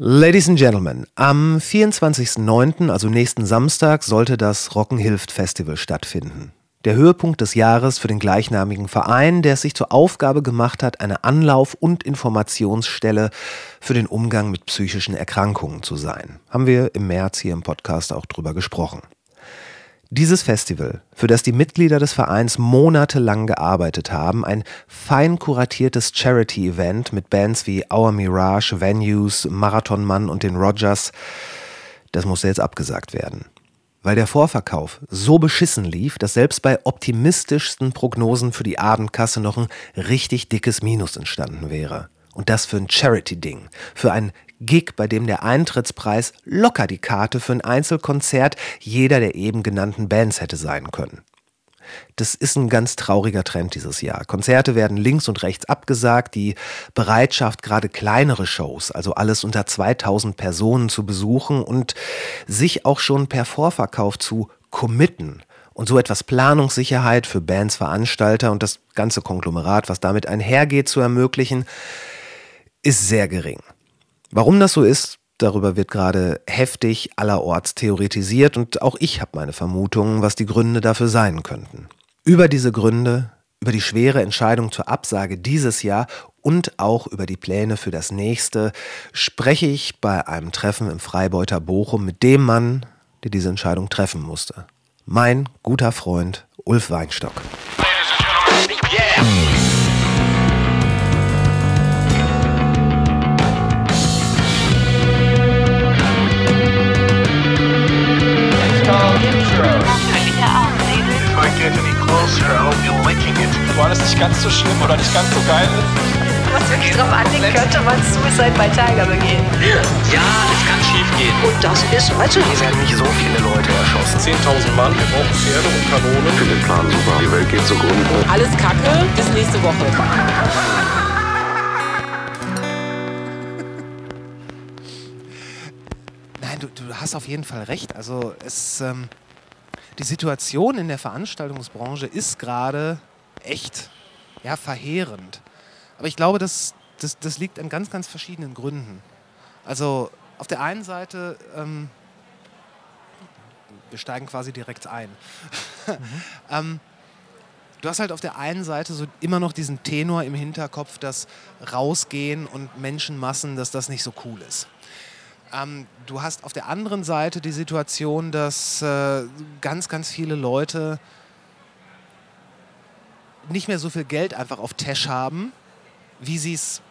Ladies and Gentlemen, am 24.09., also nächsten Samstag, sollte das Rocken hilft Festival stattfinden. Der Höhepunkt des Jahres für den gleichnamigen Verein, der es sich zur Aufgabe gemacht hat, eine Anlauf- und Informationsstelle für den Umgang mit psychischen Erkrankungen zu sein. Haben wir im März hier im Podcast auch drüber gesprochen. Dieses Festival, für das die Mitglieder des Vereins monatelang gearbeitet haben, ein fein kuratiertes Charity-Event mit Bands wie Our Mirage, Venues, Marathonmann und den Rogers, das musste jetzt abgesagt werden. Weil der Vorverkauf so beschissen lief, dass selbst bei optimistischsten Prognosen für die Abendkasse noch ein richtig dickes Minus entstanden wäre. Und das für ein Charity-Ding, für ein Gig, bei dem der Eintrittspreis locker die Karte für ein Einzelkonzert jeder der eben genannten Bands hätte sein können. Das ist ein ganz trauriger Trend dieses Jahr. Konzerte werden links und rechts abgesagt. Die Bereitschaft, gerade kleinere Shows, also alles unter 2000 Personen zu besuchen und sich auch schon per Vorverkauf zu committen und so etwas Planungssicherheit für Bands, Veranstalter und das ganze Konglomerat, was damit einhergeht, zu ermöglichen, ist sehr gering. Warum das so ist, darüber wird gerade heftig allerorts theoretisiert und auch ich habe meine Vermutungen, was die Gründe dafür sein könnten. Über diese Gründe, über die schwere Entscheidung zur Absage dieses Jahr und auch über die Pläne für das nächste spreche ich bei einem Treffen im Freibeuter Bochum mit dem Mann, der diese Entscheidung treffen musste. Mein guter Freund Ulf Weinstock. Yeah. So schlimm oder nicht ganz so geil ist. Was wirklich drauf anlegen könnte man Suicide bei Tiger begehen. Ja, es kann schief gehen. Und das ist also Hier werden nicht so viele Leute erschossen. 10.000 Mann, wir brauchen Pferde und Kanonen. Ich finde den Plan super. Die Welt geht zugrunde. Alles Kacke, bis nächste Woche. Nein, du, du hast auf jeden Fall recht. Also es, ähm, die Situation in der Veranstaltungsbranche ist gerade echt ja, verheerend. Aber ich glaube, das, das, das liegt an ganz, ganz verschiedenen Gründen. Also auf der einen Seite, ähm, wir steigen quasi direkt ein. Mhm. ähm, du hast halt auf der einen Seite so immer noch diesen Tenor im Hinterkopf, dass Rausgehen und Menschenmassen, dass das nicht so cool ist. Ähm, du hast auf der anderen Seite die Situation, dass äh, ganz, ganz viele Leute nicht mehr so viel Geld einfach auf Tash haben, wie sie es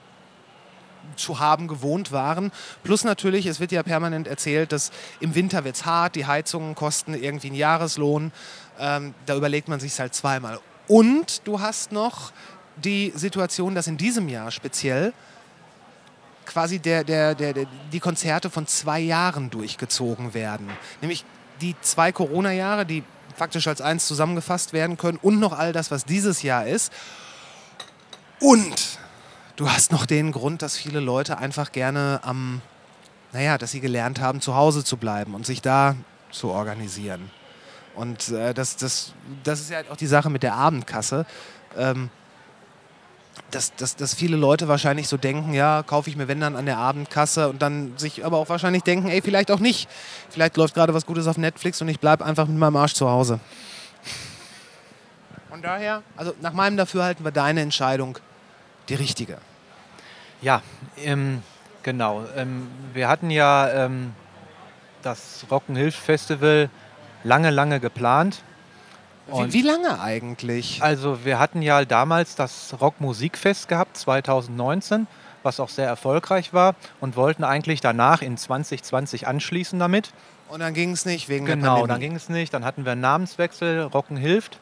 zu haben gewohnt waren. Plus natürlich, es wird ja permanent erzählt, dass im Winter wird es hart, die Heizungen kosten irgendwie einen Jahreslohn. Ähm, da überlegt man sich halt zweimal. Und du hast noch die Situation, dass in diesem Jahr speziell quasi der, der, der, der, die Konzerte von zwei Jahren durchgezogen werden. Nämlich die zwei Corona-Jahre, die faktisch als eins zusammengefasst werden können und noch all das, was dieses Jahr ist. Und du hast noch den Grund, dass viele Leute einfach gerne am, naja, dass sie gelernt haben, zu Hause zu bleiben und sich da zu organisieren. Und äh, das, das, das ist ja auch die Sache mit der Abendkasse. Ähm, dass, dass, dass viele Leute wahrscheinlich so denken, ja, kaufe ich mir wenn dann an der Abendkasse und dann sich aber auch wahrscheinlich denken, ey, vielleicht auch nicht. Vielleicht läuft gerade was Gutes auf Netflix und ich bleibe einfach mit meinem Arsch zu Hause. Von daher, also nach meinem Dafürhalten war deine Entscheidung die richtige. Ja, ähm, genau. Ähm, wir hatten ja ähm, das Rock'n'Hilf-Festival lange, lange geplant. Wie, wie, lange eigentlich? Also wir hatten ja damals das Rockmusikfest gehabt, 2019, was auch sehr erfolgreich war und wollten eigentlich danach in 2020 anschließen damit. Und dann ging es nicht wegen genau, der Pandemie? Genau, dann ging es nicht. Dann hatten wir einen Namenswechsel, Rocken hilft,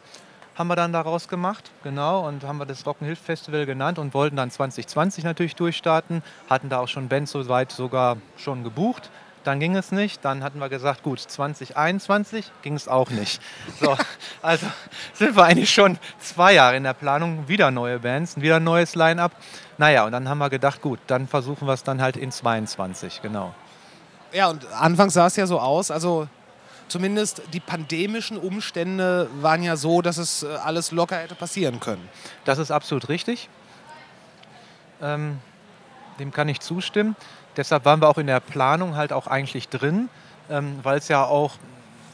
haben wir dann daraus gemacht. Genau, und haben wir das Rocken hilft Festival genannt und wollten dann 2020 natürlich durchstarten. Hatten da auch schon Bands soweit sogar schon gebucht. Dann ging es nicht. Dann hatten wir gesagt, gut, 2021 ging es auch nicht. So, also sind wir eigentlich schon zwei Jahre in der Planung, wieder neue Bands, wieder ein neues Line-up. Naja, und dann haben wir gedacht, gut, dann versuchen wir es dann halt in 22, genau. Ja, und anfangs sah es ja so aus, also zumindest die pandemischen Umstände waren ja so, dass es äh, alles locker hätte passieren können. Das ist absolut richtig. Ähm, dem kann ich zustimmen. Deshalb waren wir auch in der Planung halt auch eigentlich drin, ähm, weil es ja auch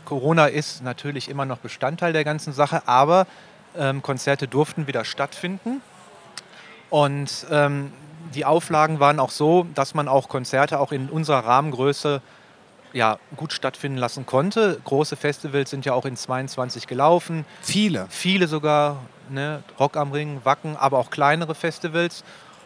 Corona ist natürlich immer noch Bestandteil der ganzen Sache, aber ähm, Konzerte durften wieder stattfinden. Und ähm, die Auflagen waren auch so, dass man auch Konzerte auch in unserer Rahmengröße ja, gut stattfinden lassen konnte. Große Festivals sind ja auch in 22 gelaufen. Viele. Viele sogar, ne? Rock am Ring, Wacken, aber auch kleinere Festivals.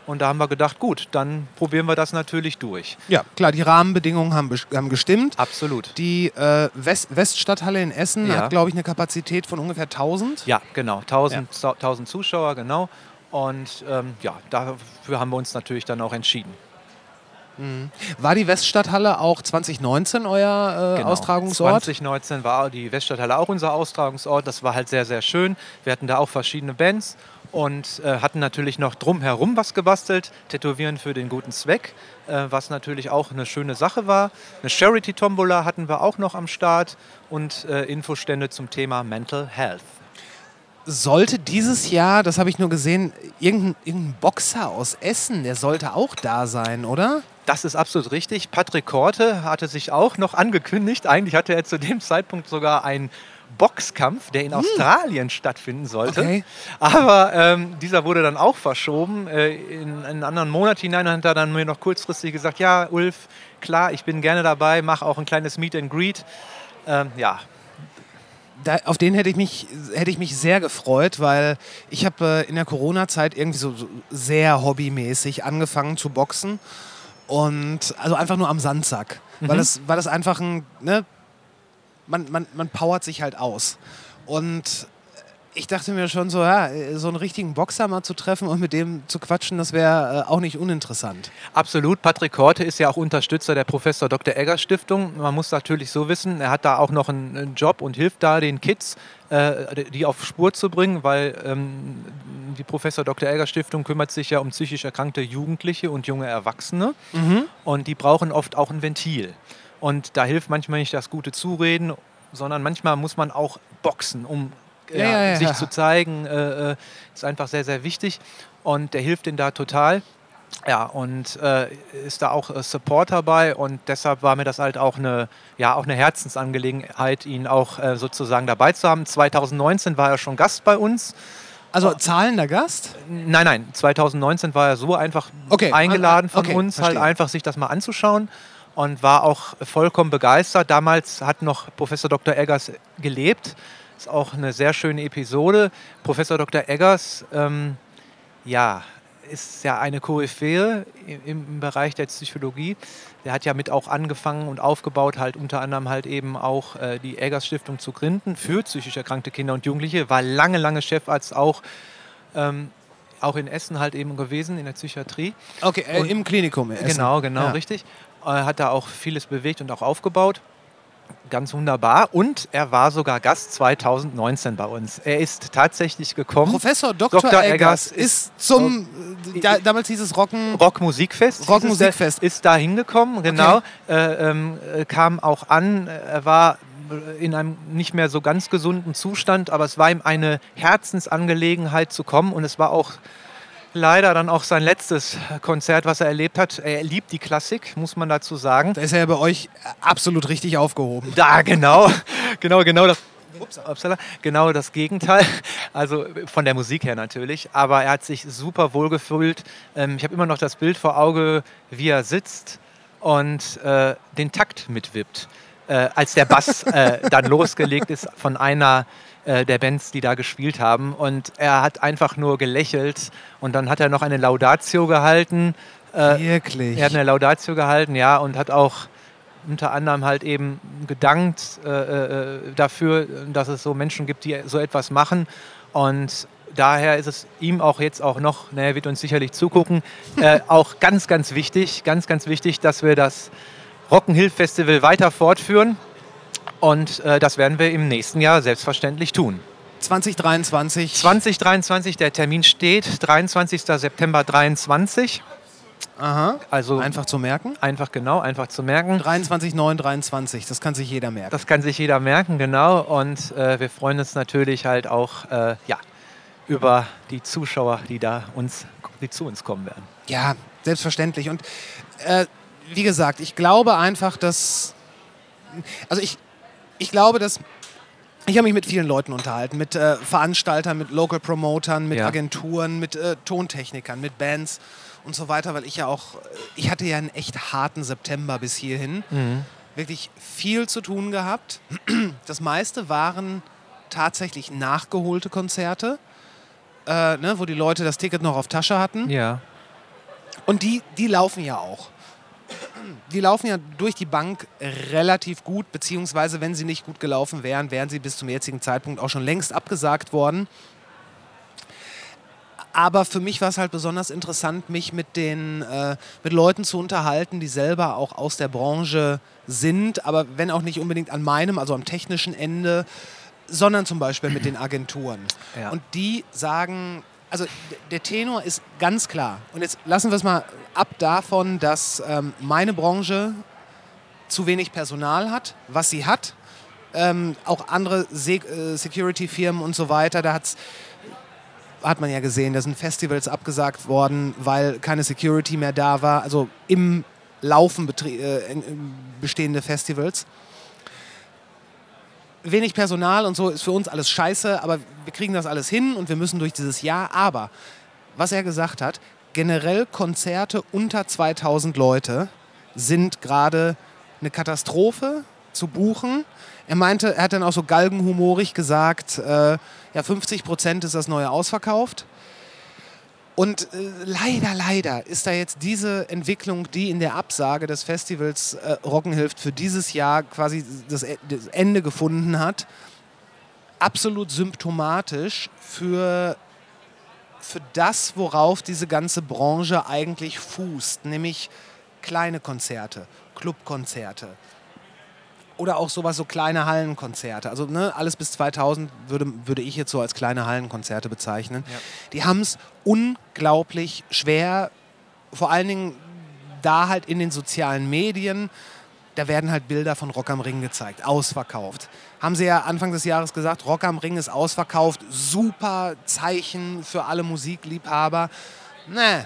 Und da haben wir gedacht, gut, dann probieren wir das natürlich durch. Ja, klar, die Rahmenbedingungen haben, haben gestimmt. Absolut. Die äh, West Weststadthalle in Essen Ja. hat, glaube ich, eine Kapazität von ungefähr 1000. Ja, genau. 1000, 1000 Zuschauer, genau. Und ähm, ja, dafür haben wir uns natürlich dann auch entschieden. War die Weststadthalle auch 2019 euer äh, Genau. Austragungsort? 2019 war die Weststadthalle auch unser Austragungsort. Das war halt sehr, sehr schön. Wir hatten da auch verschiedene Bands und äh, hatten natürlich noch drumherum was gebastelt. Tätowieren für den guten Zweck, äh, was natürlich auch eine schöne Sache war. Eine Charity-Tombola hatten wir auch noch am Start und äh, Infostände zum Thema Mental Health. Sollte dieses Jahr, das habe ich nur gesehen, irgendein, irgendein Boxer aus Essen, der sollte auch da sein, oder? Das ist absolut richtig. Patrick Korte hatte sich auch noch angekündigt. Eigentlich hatte er zu dem Zeitpunkt sogar einen Boxkampf, der in Australien stattfinden sollte. Okay. Aber ähm, dieser wurde dann auch verschoben äh, in einen anderen Monat hinein. Hat er dann mir noch kurzfristig gesagt, ja, Ulf, klar, ich bin gerne dabei, mache auch ein kleines Meet and Greet. Ähm, ja, Da, auf den hätte ich, mich, hätte ich mich sehr gefreut, weil ich habe äh, in der Corona-Zeit irgendwie so, so sehr hobbymäßig angefangen zu boxen. Und also einfach nur am Sandsack. Weil, das, weil das einfach ein, ne, man, man, man powert sich halt aus. Und ich dachte mir schon so, ja, so einen richtigen Boxer mal zu treffen und mit dem zu quatschen, das wäre äh, auch nicht uninteressant. Absolut. Patrick Korte ist ja auch Unterstützer der Professor Dr. Egger Stiftung. Man muss natürlich so wissen, er hat da auch noch einen, einen Job und hilft da den Kids, äh, die auf Spur zu bringen, weil ähm, die Professor Dr. Egger Stiftung kümmert sich ja um psychisch erkrankte Jugendliche und junge Erwachsene. Und die brauchen oft auch ein Ventil. Und da hilft manchmal nicht das gute Zureden, sondern manchmal muss man auch boxen, um Ja, ja, ja, sich zu zeigen. Äh, äh, ist einfach sehr, sehr wichtig. Und der hilft ihnen da total. Ja, und äh, ist da auch äh, Support dabei und deshalb war mir das halt auch eine, ja, auch eine Herzensangelegenheit, ihn auch äh, sozusagen dabei zu haben. 2019 war er schon Gast bei uns. Also zahlender Gast? Nein, nein, 2019 war er so einfach Okay, eingeladen ah, von okay, uns, halt verstehe. einfach sich das mal anzuschauen und war auch vollkommen begeistert. Damals hat noch Professor Dr. Eggers gelebt. Ist auch eine sehr schöne Episode. Professor Dr. Eggers, ähm, ja, ist ja eine Koryphäe im, Bereich der Psychologie. Der hat ja mit auch angefangen und aufgebaut, halt unter anderem halt eben auch äh, die Eggers Stiftung zu gründen für psychisch erkrankte Kinder und Jugendliche. War lange, lange Chefarzt auch, ähm, auch in Essen halt eben gewesen, in der Psychiatrie. Okay, äh, Und- im Klinikum. in Essen. Genau, genau, Ja. richtig. Äh, hat da auch vieles bewegt und auch aufgebaut. Ganz wunderbar. Und er war sogar Gast 2019 bei uns. Er ist tatsächlich gekommen. Professor Dr. Dr. Eggers Eggers ist zum, äh, da, damals hieß es Rocken. Rockmusikfest. Rockmusikfest. Ist, ist da hingekommen, genau. Äh, ähm, äh, kam auch an. Er war in einem nicht mehr so ganz gesunden Zustand, aber es war ihm eine Herzensangelegenheit zu kommen und es war auch leider dann auch sein letztes Konzert, was er erlebt hat. Er liebt die Klassik, muss man dazu sagen. Da ist er ja bei euch absolut richtig aufgehoben. Da, genau, genau, genau das. Upsala, genau das Gegenteil. Also von der Musik her natürlich. Aber er hat sich super wohl gefühlt. Ähm, ich habe immer noch das Bild vor Auge, wie er sitzt und äh, den Takt mitwippt. Äh, als der Bass äh, dann losgelegt ist von einer äh, der Bands, die da gespielt haben. Und er hat einfach nur gelächelt. Und dann hat er noch eine Laudatio gehalten. Äh, Wirklich. er hat eine Laudatio gehalten, ja, und hat auch unter anderem halt eben gedankt äh, äh, dafür, dass es so Menschen gibt, die so etwas machen. Und daher ist es ihm auch jetzt auch noch, ne, er wird uns sicherlich zugucken, äh, auch ganz, ganz wichtig, ganz, ganz wichtig, dass wir das Rock'n'Hill-Festival weiter fortführen. Und äh, das werden wir im nächsten Jahr selbstverständlich tun. 2023. 2023, der Termin steht, 23. September 23. Aha. Also Einfach zu merken. einfach genau, einfach zu merken. 23, 9, 23. Das kann sich jeder merken. Das kann sich jeder merken, genau. Und äh, wir freuen uns natürlich halt auch äh, ja, über die Zuschauer, die da uns, die zu uns kommen werden. Ja, selbstverständlich. Und äh, wie gesagt, ich glaube einfach, dass. Also ich, ich glaube, dass. Ich habe mich mit vielen Leuten unterhalten, mit äh, Veranstaltern, mit Local Promotern, mit Ja. Agenturen, mit äh, Tontechnikern, mit Bands und so weiter, weil ich ja auch, ich hatte ja einen echt harten September bis hierhin. Wirklich viel zu tun gehabt. Das meiste waren tatsächlich nachgeholte Konzerte, äh, ne, wo die Leute das Ticket noch auf Tasche hatten. Ja. Und die, die laufen ja auch. Die laufen ja durch die Bank relativ gut, beziehungsweise wenn sie nicht gut gelaufen wären, wären sie bis zum jetzigen Zeitpunkt auch schon längst abgesagt worden. Aber für mich war es halt besonders interessant, mich mit den äh, mit Leuten zu unterhalten, die selber auch aus der Branche sind, aber wenn auch nicht unbedingt an meinem, also am technischen Ende, sondern zum Beispiel mit den Agenturen. Ja. Und die sagen, also der Tenor ist ganz klar. Und jetzt lassen wir es mal ab davon, dass ähm, meine Branche zu wenig Personal hat, was sie hat. Ähm, auch andere Se äh, Security-Firmen und so weiter, da hat's, hat man ja gesehen, da sind Festivals abgesagt worden, weil keine Security mehr da war. Also im Laufen äh, bestehende Festivals. Wenig Personal und so ist für uns alles scheiße, aber wir kriegen das alles hin und wir müssen durch dieses Jahr. Aber was er gesagt hat, generell Konzerte unter 2000 Leute sind gerade eine Katastrophe zu buchen. Er meinte, er hat dann auch so galgenhumorig gesagt, äh, ja 50 Prozent ist das neue ausverkauft. Und äh, leider, leider ist da jetzt diese Entwicklung, die in der Absage des Festivals äh, Rocken für dieses Jahr quasi das, E- das Ende gefunden hat, absolut symptomatisch für, für das, worauf diese ganze Branche eigentlich fußt, nämlich kleine Konzerte, Clubkonzerte oder auch sowas, so kleine Hallenkonzerte. Also ne, alles bis 2000 würde, würde ich jetzt so als kleine Hallenkonzerte bezeichnen. Die haben es unglaublich schwer, vor allen Dingen da halt in den sozialen Medien. Da werden halt Bilder von Rock am Ring gezeigt, ausverkauft. Haben sie ja Anfang des Jahres gesagt, Rock am Ring ist ausverkauft, super Zeichen für alle Musikliebhaber. Ne,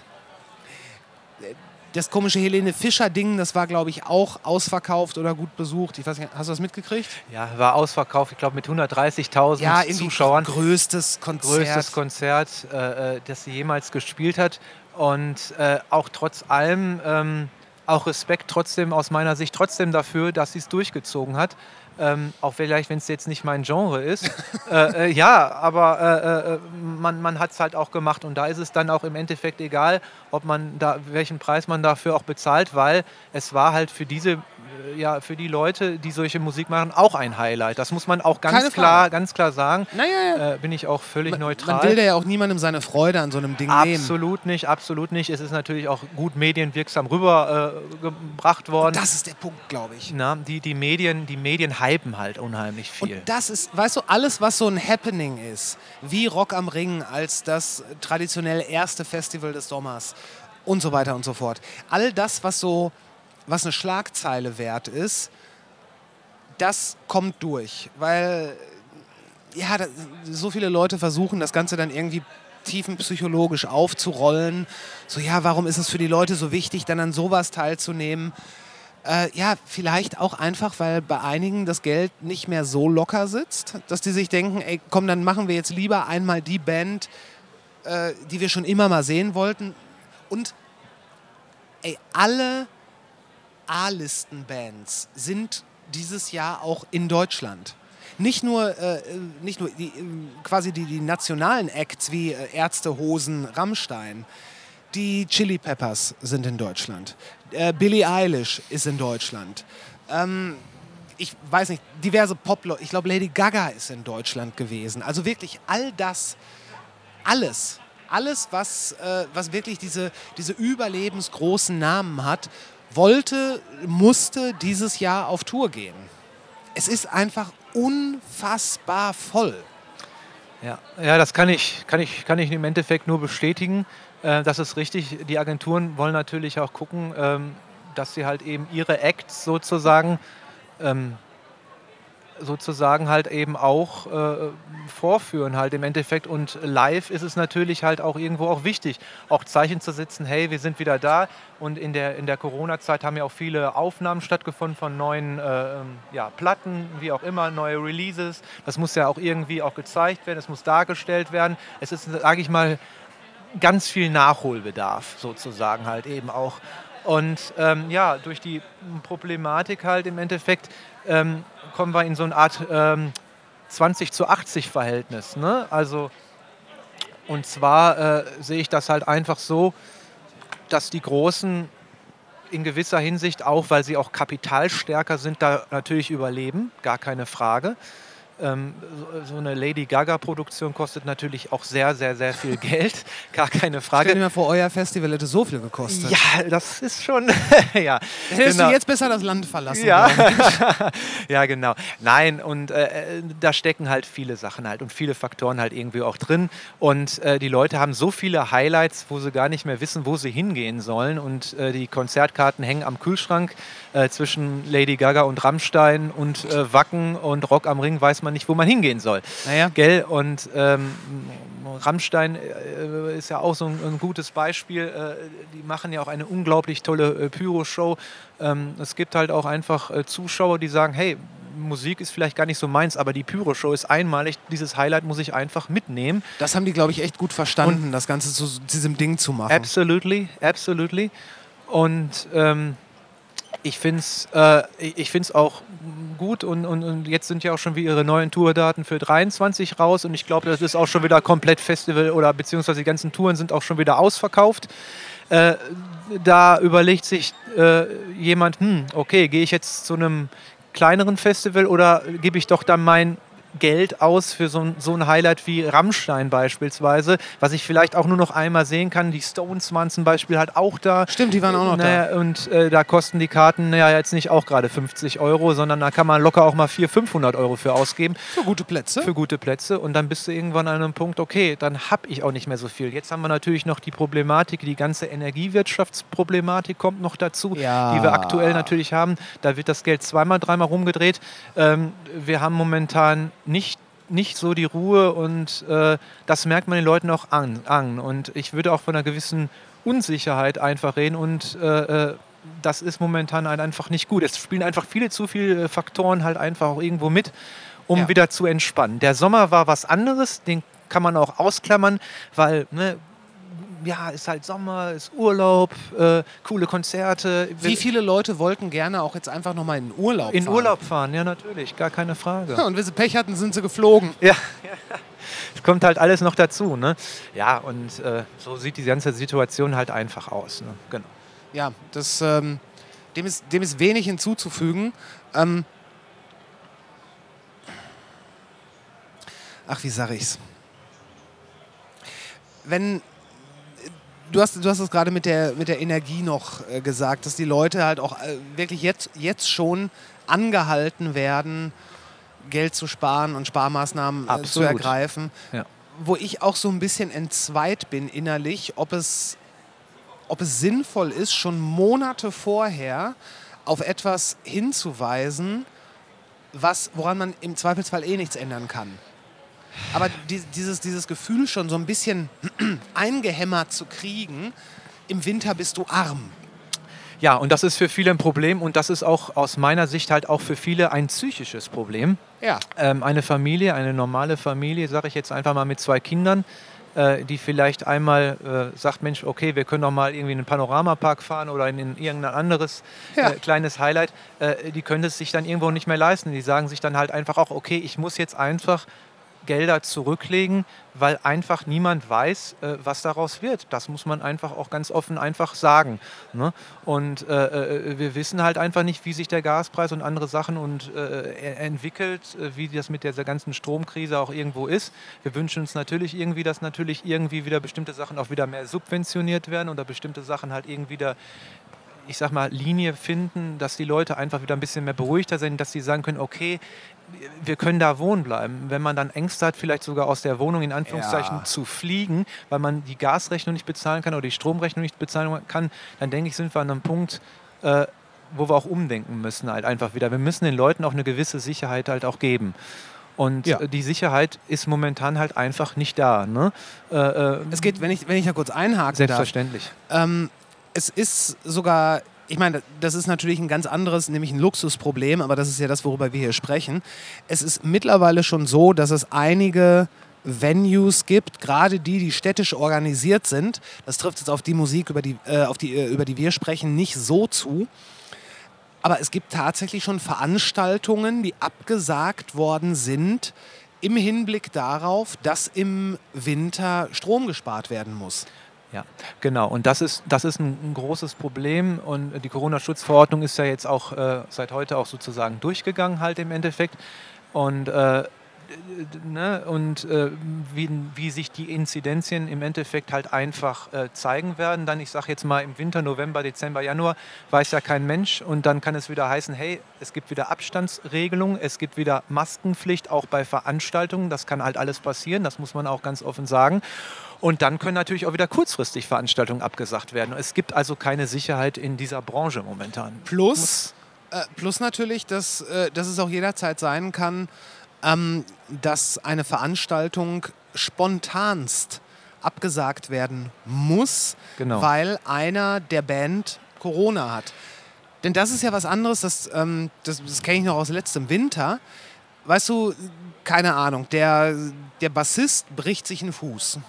das komische Helene Fischer-Ding, das war, glaube ich, auch ausverkauft oder gut besucht. Ich weiß nicht, hast du das mitgekriegt? Ja, war ausverkauft, ich glaube mit 130.000 Ja, Zuschauern. größtes Konzert. Größtes Konzert, äh, äh, das sie jemals gespielt hat. Und äh, auch trotz allem, ähm, auch Respekt trotzdem aus meiner Sicht trotzdem dafür, dass sie es durchgezogen hat. Ähm, auch vielleicht, wenn es jetzt nicht mein Genre ist. äh, äh, ja, aber äh, äh, man, man hat es halt auch gemacht und da ist es dann auch im Endeffekt egal, ob man da, welchen Preis man dafür auch bezahlt, weil es war halt für diese, ja, für die Leute, die solche Musik machen, auch ein Highlight. Das muss man auch ganz klar, ganz klar sagen. Naja, ja. Äh, bin ich auch völlig neutral. Man will ja auch niemandem seine Freude an so einem Ding nehmen. Absolut nicht, absolut nicht. Es ist natürlich auch gut medienwirksam rübergebracht worden. Das ist der Punkt, glaube ich. Na, die, die, Medien, die Medien hypen halt unheimlich viel. Und das ist, weißt du, alles, was so ein Happening ist, wie Rock am Ring als das traditionell erste Festival des Sommers und so weiter und so fort. All das, was so, was eine Schlagzeile wert ist, das kommt durch, weil ja, da, so viele Leute versuchen, das Ganze dann irgendwie tiefenpsychologisch aufzurollen. So, ja, warum ist es für die Leute so wichtig, dann an sowas teilzunehmen? Äh, ja, vielleicht auch einfach, weil bei einigen das Geld nicht mehr so locker sitzt, dass die sich denken, ey, komm, dann machen wir jetzt lieber einmal die Band, äh, die wir schon immer mal sehen wollten. Und ey, alle A-Listen-Bands sind dieses Jahr auch in Deutschland. Nicht nur, äh, nicht nur die, äh, quasi die, die nationalen Acts wie äh, Ärzte, Hosen, Rammstein. Die Chili Peppers sind in Deutschland. Äh, Billie Eilish ist in Deutschland. Ähm, ich weiß nicht, diverse pop Ich glaube, Lady Gaga ist in Deutschland gewesen. Also wirklich all das, alles, alles, was, äh, was wirklich diese, diese überlebensgroßen Namen hat, wollte, musste dieses Jahr auf Tour gehen. Es ist einfach unfassbar voll. Ja, ja das kann ich, kann, ich, kann ich im Endeffekt nur bestätigen. Äh, das ist richtig. Die Agenturen wollen natürlich auch gucken, ähm, dass sie halt eben ihre Acts sozusagen ähm, sozusagen halt eben auch äh, vorführen halt im Endeffekt. Und live ist es natürlich halt auch irgendwo auch wichtig, auch Zeichen zu setzen, hey, wir sind wieder da. Und in der, in der Corona-Zeit haben ja auch viele Aufnahmen stattgefunden von neuen äh, ja, Platten, wie auch immer, neue Releases. Das muss ja auch irgendwie auch gezeigt werden, es muss dargestellt werden. Es ist, sage ich mal, ganz viel Nachholbedarf sozusagen halt eben auch. Und ähm, ja, durch die Problematik halt im Endeffekt ähm, kommen wir in so eine Art ähm, 20 zu 80 Verhältnis. Ne? Also, und zwar äh, sehe ich das halt einfach so, dass die Großen in gewisser Hinsicht auch, weil sie auch kapitalstärker sind, da natürlich überleben, gar keine Frage. Ähm, so, eine Lady Gaga-Produktion kostet natürlich auch sehr, sehr, sehr viel Geld. Gar keine Frage. Stell dir mal vor, euer Festival hätte so viel gekostet. Ja, das ist schon. ja, Hättest genau. du jetzt besser das Land verlassen. Ja, ja genau. Nein, und äh, da stecken halt viele Sachen halt und viele Faktoren halt irgendwie auch drin. Und äh, die Leute haben so viele Highlights, wo sie gar nicht mehr wissen, wo sie hingehen sollen. Und äh, die Konzertkarten hängen am Kühlschrank äh, zwischen Lady Gaga und Rammstein und äh, Wacken und Rock am Ring weiß man nicht, wo man hingehen soll. Naja. Gell? Und ähm, Rammstein äh, ist ja auch so ein, ein gutes Beispiel. Äh, die machen ja auch eine unglaublich tolle äh, Pyro-Show. Ähm, es gibt halt auch einfach äh, Zuschauer, die sagen, hey, Musik ist vielleicht gar nicht so meins, aber die Pyro-Show ist einmalig. Dieses Highlight muss ich einfach mitnehmen. Das haben die, glaube ich, echt gut verstanden, und das Ganze zu diesem Ding zu machen. Absolutely, absolutely. Und ähm, ich finde es äh, ich find's auch gut und, und, und, jetzt sind ja auch schon wieder ihre neuen Tourdaten für 23 raus und ich glaube, das ist auch schon wieder komplett Festival oder beziehungsweise die ganzen Touren sind auch schon wieder ausverkauft. Äh, da überlegt sich äh, jemand, hm, okay, gehe ich jetzt zu einem kleineren Festival oder gebe ich doch dann mein Geld aus für so ein, so ein Highlight wie Rammstein beispielsweise, was ich vielleicht auch nur noch einmal sehen kann. Die Stones waren zum Beispiel halt auch da. Stimmt, die waren auch noch naja, da. Und äh, da kosten die Karten ja jetzt nicht auch gerade 50 Euro, sondern da kann man locker auch mal 400, 500 Euro für ausgeben. Für gute Plätze. Für gute Plätze. Und dann bist du irgendwann an einem Punkt, okay, dann habe ich auch nicht mehr so viel. Jetzt haben wir natürlich noch die Problematik, die ganze Energiewirtschaftsproblematik kommt noch dazu, ja. die wir aktuell natürlich haben. Da wird das Geld zweimal, dreimal rumgedreht. Ähm, wir haben momentan nicht, nicht so die Ruhe und äh, das merkt man den Leuten auch an, an. Und ich würde auch von einer gewissen Unsicherheit einfach reden und äh, äh, das ist momentan halt einfach nicht gut. Es spielen einfach viele zu viele Faktoren halt einfach auch irgendwo mit, um ja. wieder zu entspannen. Der Sommer war was anderes, den kann man auch ausklammern, weil ne, ja, ist halt Sommer, ist Urlaub, äh, coole Konzerte. Wie viele Leute wollten gerne auch jetzt einfach nochmal in Urlaub in fahren? In Urlaub fahren, ja natürlich, gar keine Frage. Ja, und wenn sie Pech hatten, sind sie geflogen. Ja, es kommt halt alles noch dazu. Ne? Ja, und äh, so sieht die ganze Situation halt einfach aus. Ne? Genau. Ja, das, ähm, dem, ist, dem ist wenig hinzuzufügen. Ähm, ach, wie sage ich's? Wenn du hast, du hast es gerade mit der, mit der Energie noch äh, gesagt, dass die Leute halt auch äh, wirklich jetzt, jetzt schon angehalten werden, Geld zu sparen und Sparmaßnahmen äh, zu ergreifen. Ja. Wo ich auch so ein bisschen entzweit bin innerlich, ob es, ob es sinnvoll ist, schon Monate vorher auf etwas hinzuweisen, was, woran man im Zweifelsfall eh nichts ändern kann. Aber die, dieses, dieses Gefühl schon so ein bisschen eingehämmert zu kriegen, im Winter bist du arm. Ja, und das ist für viele ein Problem und das ist auch aus meiner Sicht halt auch für viele ein psychisches Problem. Ja. Ähm, eine Familie, eine normale Familie, sage ich jetzt einfach mal mit zwei Kindern, äh, die vielleicht einmal äh, sagt, Mensch, okay, wir können doch mal irgendwie in einen Panoramapark fahren oder in, in irgendein anderes ja. äh, kleines Highlight, äh, die können es sich dann irgendwo nicht mehr leisten. Die sagen sich dann halt einfach auch, okay, ich muss jetzt einfach Gelder zurücklegen, weil einfach niemand weiß, äh, was daraus wird. Das muss man einfach auch ganz offen einfach sagen. Ne? Und äh, äh wir wissen halt einfach nicht, wie sich der Gaspreis und andere Sachen und, äh, entwickelt, äh, wie das mit dieser ganzen Stromkrise auch irgendwo ist. Wir wünschen uns natürlich irgendwie, dass natürlich irgendwie wieder bestimmte Sachen auch wieder mehr subventioniert werden oder bestimmte Sachen halt irgendwie wieder ich sag mal, Linie finden, dass die Leute einfach wieder ein bisschen mehr beruhigter sind, dass sie sagen können, okay, wir können da wohnen bleiben. Wenn man dann Ängste hat, vielleicht sogar aus der Wohnung in Anführungszeichen ja. zu fliegen, weil man die Gasrechnung nicht bezahlen kann oder die Stromrechnung nicht bezahlen kann, dann denke ich, sind wir an einem Punkt, äh, wo wir auch umdenken müssen halt einfach wieder. Wir müssen den Leuten auch eine gewisse Sicherheit halt auch geben. Und Ja. äh, die Sicherheit ist momentan halt einfach nicht da. Ne? Äh, äh, Es geht, wenn ich, wenn ich da kurz einhaken darf. selbstverständlich. Ähm, es ist sogar, ich meine, das ist natürlich ein ganz anderes, nämlich ein Luxusproblem, aber das ist ja das, worüber wir hier sprechen. Es ist mittlerweile schon so, dass es einige Venues gibt, gerade die, die städtisch organisiert sind. Das trifft jetzt auf die Musik, über die, äh, auf die, äh, über die wir sprechen, nicht so zu. Aber es gibt tatsächlich schon Veranstaltungen, die abgesagt worden sind im Hinblick darauf, dass im Winter Strom gespart werden muss. Ja, genau. Und das ist, das ist ein, ein großes Problem. Und die Corona-Schutzverordnung ist ja jetzt auch äh, seit heute auch sozusagen durchgegangen, halt im Endeffekt. Und, äh, ne, und äh, wie, wie sich die Inzidenzien im Endeffekt halt einfach äh, zeigen werden. Dann, ich sage jetzt mal im Winter, November, Dezember, Januar, weiß ja kein Mensch. Und dann kann es wieder heißen, hey, es gibt wieder Abstandsregelungen, es gibt wieder Maskenpflicht, auch bei Veranstaltungen. Das kann halt alles passieren, das muss man auch ganz offen sagen. Und dann können natürlich auch wieder kurzfristig Veranstaltungen abgesagt werden. Es gibt also keine Sicherheit in dieser Branche momentan. Plus, äh, plus natürlich, dass, äh, dass es auch jederzeit sein kann, ähm, dass eine Veranstaltung spontanst abgesagt werden muss, Genau. weil einer der Band Corona hat. Denn das ist ja was anderes, das, ähm, das, das kenne ich noch aus letztem Winter. Weißt du, keine Ahnung, der, der Bassist bricht sich einen Fuß.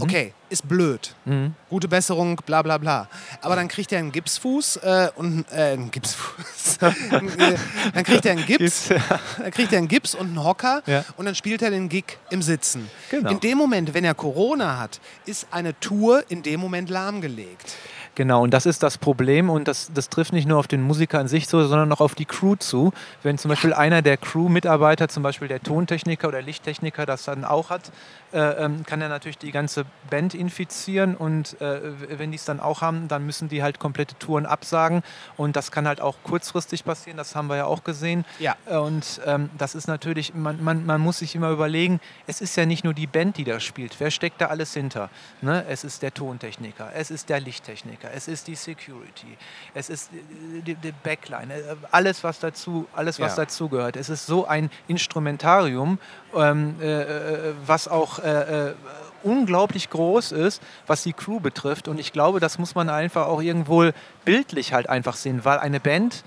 Okay, ist blöd. Mhm. Gute Besserung, bla bla bla. Aber dann kriegt er einen Gipsfuß äh, und äh, einen Gipsfuß. Dann kriegt er einen Gips, dann kriegt er einen Gips und einen Hocker Ja. und dann spielt er den Gig im Sitzen. Genau. In dem Moment, wenn er Corona hat, ist eine Tour in dem Moment lahmgelegt. Genau, und das ist das Problem und das, das trifft nicht nur auf den Musiker an sich so, sondern auch auf die Crew zu. Wenn zum Beispiel einer der Crew-Mitarbeiter, zum Beispiel der Tontechniker oder Lichttechniker, das dann auch hat, äh, ähm, kann er natürlich die ganze Band infizieren und äh, wenn die es dann auch haben, dann müssen die halt komplette Touren absagen und das kann halt auch kurzfristig passieren, das haben wir ja auch gesehen. Ja. Und ähm, das ist natürlich, man, man, man muss sich immer überlegen, es ist ja nicht nur die Band, die da spielt. Wer steckt da alles hinter? Ne? Es ist der Tontechniker, es ist der Lichttechniker, es ist die Security, es ist äh, die, die Backline, äh, alles was dazu, alles was Ja. dazugehört. Es ist so ein Instrumentarium, ähm, äh, äh, was auch äh, äh, unglaublich groß ist, was die Crew betrifft. Und ich glaube, das muss man einfach auch irgendwo bildlich halt einfach sehen, weil eine Band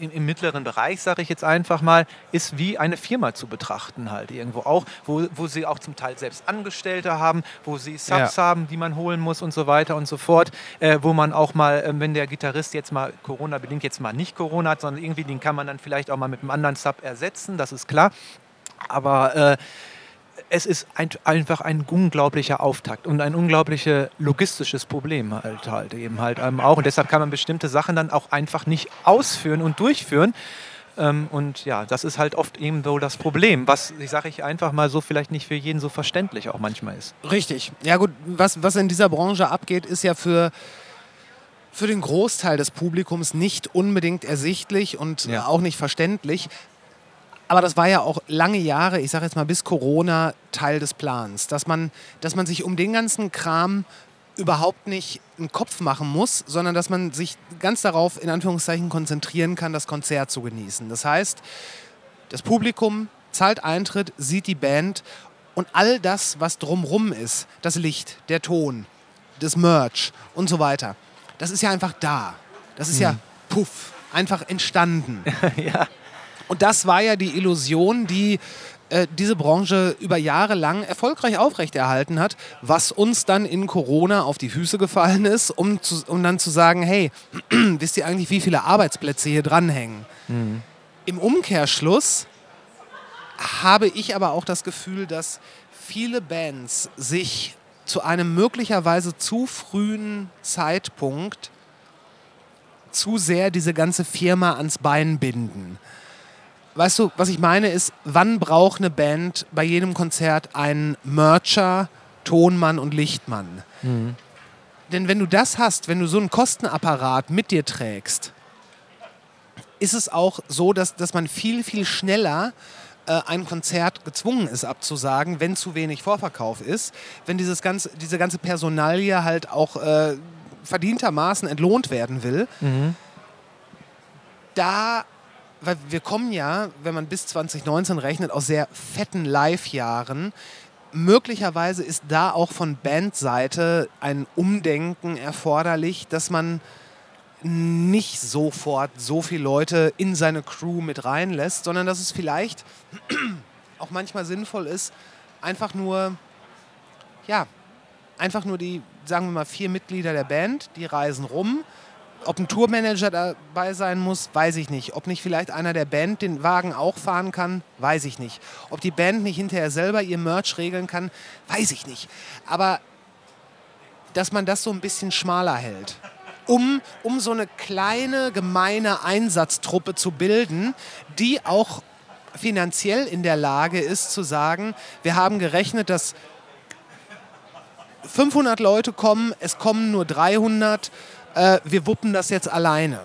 im, im mittleren Bereich, sage ich jetzt einfach mal, ist wie eine Firma zu betrachten halt irgendwo auch, wo, wo sie auch zum Teil selbst Angestellte haben, wo sie Subs haben, die man holen muss und so weiter und so fort, äh, wo man auch mal, äh, wenn der Gitarrist jetzt mal Corona-bedingt jetzt mal nicht Corona hat, sondern irgendwie den kann man dann vielleicht auch mal mit einem anderen Sub ersetzen, das ist klar. Aber äh, es ist ein, einfach ein unglaublicher Auftakt und ein unglaubliches logistisches Problem halt, halt eben halt ähm, auch. Und deshalb kann man bestimmte Sachen dann auch einfach nicht ausführen und durchführen. Ähm, und ja, das ist halt oft eben so das Problem, was, ich sage ich einfach mal so, vielleicht nicht für jeden so verständlich auch manchmal ist. Richtig. Ja gut, was, was in dieser Branche abgeht, ist ja für, für den Großteil des Publikums nicht unbedingt ersichtlich und Ja. auch nicht verständlich. Aber das war ja auch lange Jahre, ich sage jetzt mal bis Corona, Teil des Plans, dass man, dass man sich um den ganzen Kram überhaupt nicht einen Kopf machen muss, sondern dass man sich ganz darauf in Anführungszeichen konzentrieren kann, das Konzert zu genießen. Das heißt, das Publikum zahlt Eintritt, sieht die Band und all das, was drumrum ist, das Licht, der Ton, das Merch und so weiter, das ist ja einfach da. Das ist ja puff, einfach entstanden. ja. Und das war ja die Illusion, die äh, diese Branche über Jahre lang erfolgreich aufrechterhalten hat, was uns dann in Corona auf die Füße gefallen ist, um, zu, um dann zu sagen, hey, wisst ihr eigentlich, wie viele Arbeitsplätze hier dranhängen? Im Umkehrschluss habe ich aber auch das Gefühl, dass viele Bands sich zu einem möglicherweise zu frühen Zeitpunkt zu sehr diese ganze Firma ans Bein binden. Weißt du, was ich meine ist, wann braucht eine Band bei jedem Konzert einen Mercher, Tonmann und Lichtmann? Denn wenn du das hast, wenn du so einen Kostenapparat mit dir trägst, ist es auch so, dass, dass man viel, viel schneller äh, ein Konzert gezwungen ist abzusagen, wenn zu wenig Vorverkauf ist, wenn dieses ganze, diese ganze Personalie halt auch äh, verdientermaßen entlohnt werden will. da, weil wir kommen ja, wenn man bis 2019 rechnet, aus sehr fetten Live-Jahren. Möglicherweise ist da auch von Bandseite ein Umdenken erforderlich, dass man nicht sofort so viele Leute in seine Crew mit reinlässt, sondern dass es vielleicht auch manchmal sinnvoll ist, einfach nur, ja, einfach nur die, sagen wir mal, vier Mitglieder der Band, die reisen rum. Ob ein Tourmanager dabei sein muss, weiß ich nicht. Ob nicht vielleicht einer der Band den Wagen auch fahren kann, weiß ich nicht. Ob die Band nicht hinterher selber ihr Merch regeln kann, weiß ich nicht. Aber dass man das so ein bisschen schmaler hält um, um so eine kleine, gemeine Einsatztruppe zu bilden, die auch finanziell in der Lage ist zu sagen, wir haben gerechnet, dass 500 Leute kommen, es kommen nur 300, äh, wir wuppen das jetzt alleine.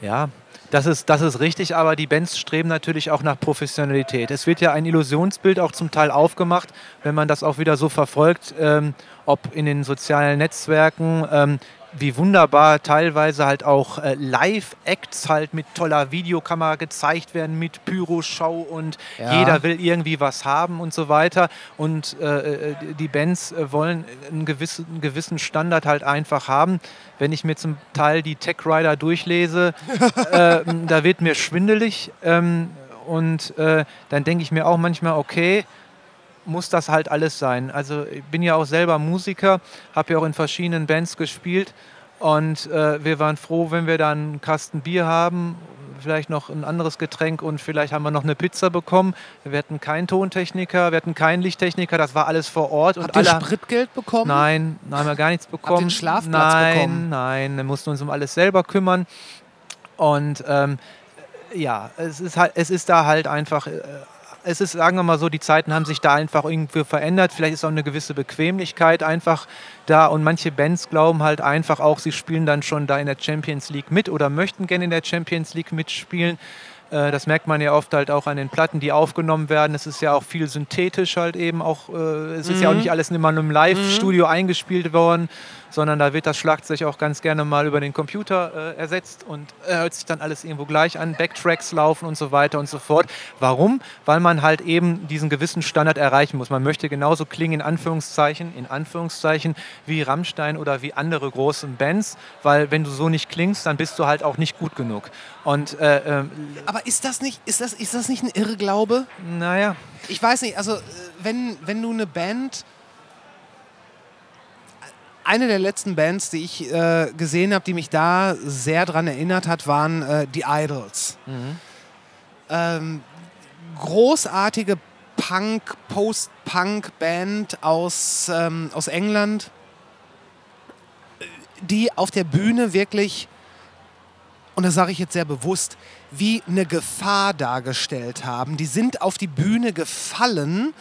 Ja, das ist, das ist richtig, aber die Bands streben natürlich auch nach Professionalität. Es wird ja ein Illusionsbild auch zum Teil aufgemacht, wenn man das auch wieder so verfolgt, ähm, ob in den sozialen Netzwerken, ähm, wie wunderbar teilweise halt auch äh, Live-Acts halt mit toller Videokamera gezeigt werden, mit Pyro-Show und ja. jeder will irgendwie was haben und so weiter. Und äh, äh die Bands äh, wollen einen gewissen, einen gewissen Standard halt einfach haben. Wenn ich mir zum Teil die Tech Rider durchlese, äh, da wird mir schwindelig. Ähm, und äh, dann denke ich mir auch manchmal, okay, muss das halt alles sein. Also ich bin ja auch selber Musiker, habe ja auch in verschiedenen Bands gespielt und äh, wir waren froh, wenn wir dann einen Kasten Bier haben, vielleicht noch ein anderes Getränk und vielleicht haben wir noch eine Pizza bekommen. Wir hatten keinen Tontechniker, wir hatten keinen Lichttechniker, das war alles vor Ort. Habt und ihr Spritgeld bekommen? Nein, da haben wir gar nichts bekommen. Habt ihr einen Schlafplatz nein, bekommen? Nein, wir mussten uns um alles selber kümmern. Und ähm, ja, es ist, halt, es ist da halt einfach äh, es ist, sagen wir mal so, die Zeiten haben sich da einfach irgendwie verändert. Vielleicht ist auch eine gewisse Bequemlichkeit einfach da und manche Bands glauben halt einfach auch, sie spielen dann schon da in der Champions League mit oder möchten gerne in der Champions League mitspielen. Äh, das merkt man ja oft halt auch an den Platten, die aufgenommen werden. Es ist ja auch viel synthetisch halt eben auch. Äh, es ist mhm. ja auch mhm. nicht alles immer nur im Live-Studio mhm. eingespielt worden, sondern da wird das Schlagzeug auch ganz gerne mal über den Computer äh, ersetzt und äh, hört sich dann alles irgendwo gleich an. Backtracks laufen und so weiter und so fort. Warum? Weil man halt eben diesen gewissen Standard erreichen muss. Man möchte genauso klingen, in Anführungszeichen, in Anführungszeichen, wie Rammstein oder wie andere großen Bands, weil wenn du so nicht klingst, dann bist du halt auch nicht gut genug. Und, äh, ähm, Aber ist das, nicht, ist, das, ist das nicht ein Irrglaube? Naja. Ich weiß nicht, also äh, wenn, wenn du eine Band eine der letzten Bands, die ich äh, gesehen habe, die mich da sehr dran erinnert hat, waren äh, die Idols. Mhm. Ähm, großartige Punk, Post-Punk-Band aus, ähm, aus England, die auf der Bühne wirklich, und das sage ich jetzt sehr bewusst, wie eine Gefahr dargestellt haben. Die sind auf die Bühne gefallen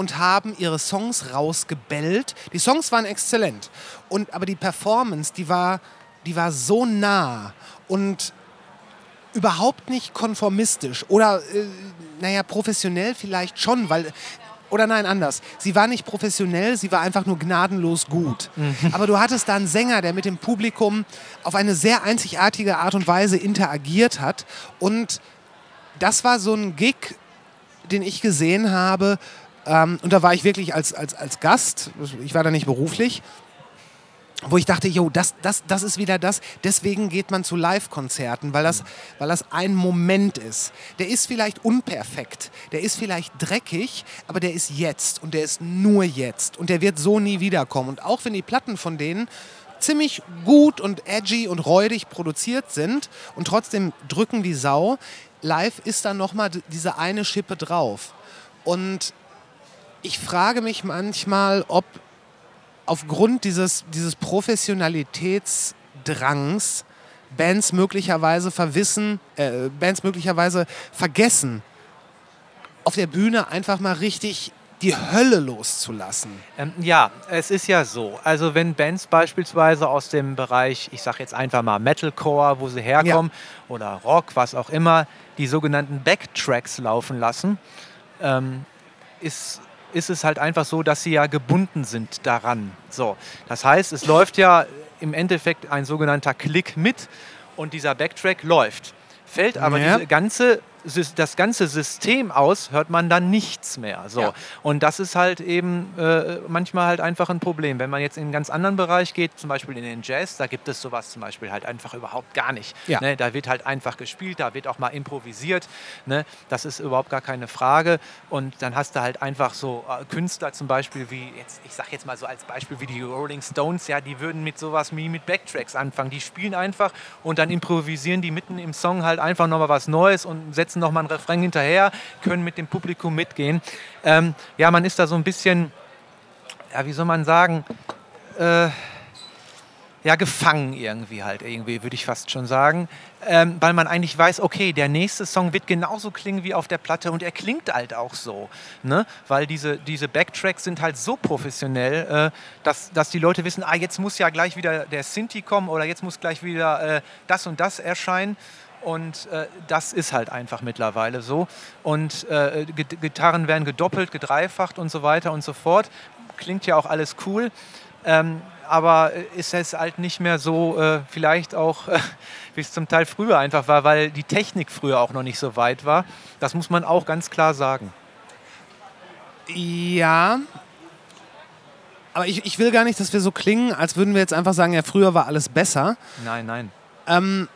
und haben ihre Songs rausgebellt. Die Songs waren exzellent, und, aber die Performance, die war, die war so nah und überhaupt nicht konformistisch oder, äh, naja, professionell vielleicht schon, weil oder nein, anders. Sie war nicht professionell, sie war einfach nur gnadenlos gut. Mhm. Aber du hattest da einen Sänger, der mit dem Publikum auf eine sehr einzigartige Art und Weise interagiert hat. Und das war so ein Gig, den ich gesehen habe, ähm, und da war ich wirklich als, als, als Gast, ich war da nicht beruflich, wo ich dachte, jo, das, das, das ist wieder das. Deswegen geht man zu Live-Konzerten, weil das, weil das ein Moment ist. Der ist vielleicht unperfekt, der ist vielleicht dreckig, aber der ist jetzt und der ist nur jetzt und der wird so nie wiederkommen. Und auch wenn die Platten von denen ziemlich gut und edgy und räudig produziert sind und trotzdem drücken die Sau, live ist dann nochmal diese eine Schippe drauf. Und ich frage mich manchmal, ob aufgrund dieses, dieses Professionalitätsdrangs Bands möglicherweise verwissen, äh, Bands möglicherweise vergessen, auf der Bühne einfach mal richtig die Hölle loszulassen. Ähm, ja, es ist ja so. Also wenn Bands beispielsweise aus dem Bereich, ich sage jetzt einfach mal Metalcore, wo sie herkommen, ja. oder Rock, was auch immer, die sogenannten Backtracks laufen lassen, ähm, ist ist es halt einfach so, dass sie ja gebunden sind daran. So, das heißt, es läuft ja im Endeffekt ein sogenannter Klick mit und dieser Backtrack läuft. Fällt aber Ja. diese ganze, das ganze System aus, hört man dann nichts mehr. So. Ja. Und das ist halt eben äh, manchmal halt einfach ein Problem. Wenn man jetzt in einen ganz anderen Bereich geht, zum Beispiel in den Jazz, da gibt es sowas zum Beispiel halt einfach überhaupt gar nicht. Ja. Ne? Da wird halt einfach gespielt, da wird auch mal improvisiert. Ne? Das ist überhaupt gar keine Frage. Und dann hast du halt einfach so äh, Künstler zum Beispiel wie, jetzt, ich sag jetzt mal so als Beispiel wie die Rolling Stones, ja, die würden mit sowas wie mit Backtracks anfangen. Die spielen einfach und dann improvisieren die mitten im Song halt einfach nochmal was Neues und setzen nochmal einen Refrain hinterher, können mit dem Publikum mitgehen. Ähm, ja, man ist da so ein bisschen, ja, wie soll man sagen, äh, ja, gefangen irgendwie halt, irgendwie würde ich fast schon sagen. Ähm, weil man eigentlich weiß, okay, der nächste Song wird genauso klingen wie auf der Platte und er klingt halt auch so. Ne? Weil diese, diese Backtracks sind halt so professionell, äh, dass, dass die Leute wissen, ah, jetzt muss ja gleich wieder der Sinti kommen oder jetzt muss gleich wieder äh, das und das erscheinen. Und äh, das ist halt einfach mittlerweile so. Und äh, Git- Gitarren werden gedoppelt, gedreifacht und so weiter und so fort. Klingt ja auch alles cool. Ähm, aber ist es halt nicht mehr so, äh, vielleicht auch, äh, wie es zum Teil früher einfach war, weil die Technik früher auch noch nicht so weit war. Das muss man auch ganz klar sagen. Ja. Aber ich, ich will gar nicht, dass wir so klingen, als würden wir jetzt einfach sagen, ja, früher war alles besser. Nein, nein. Ähm,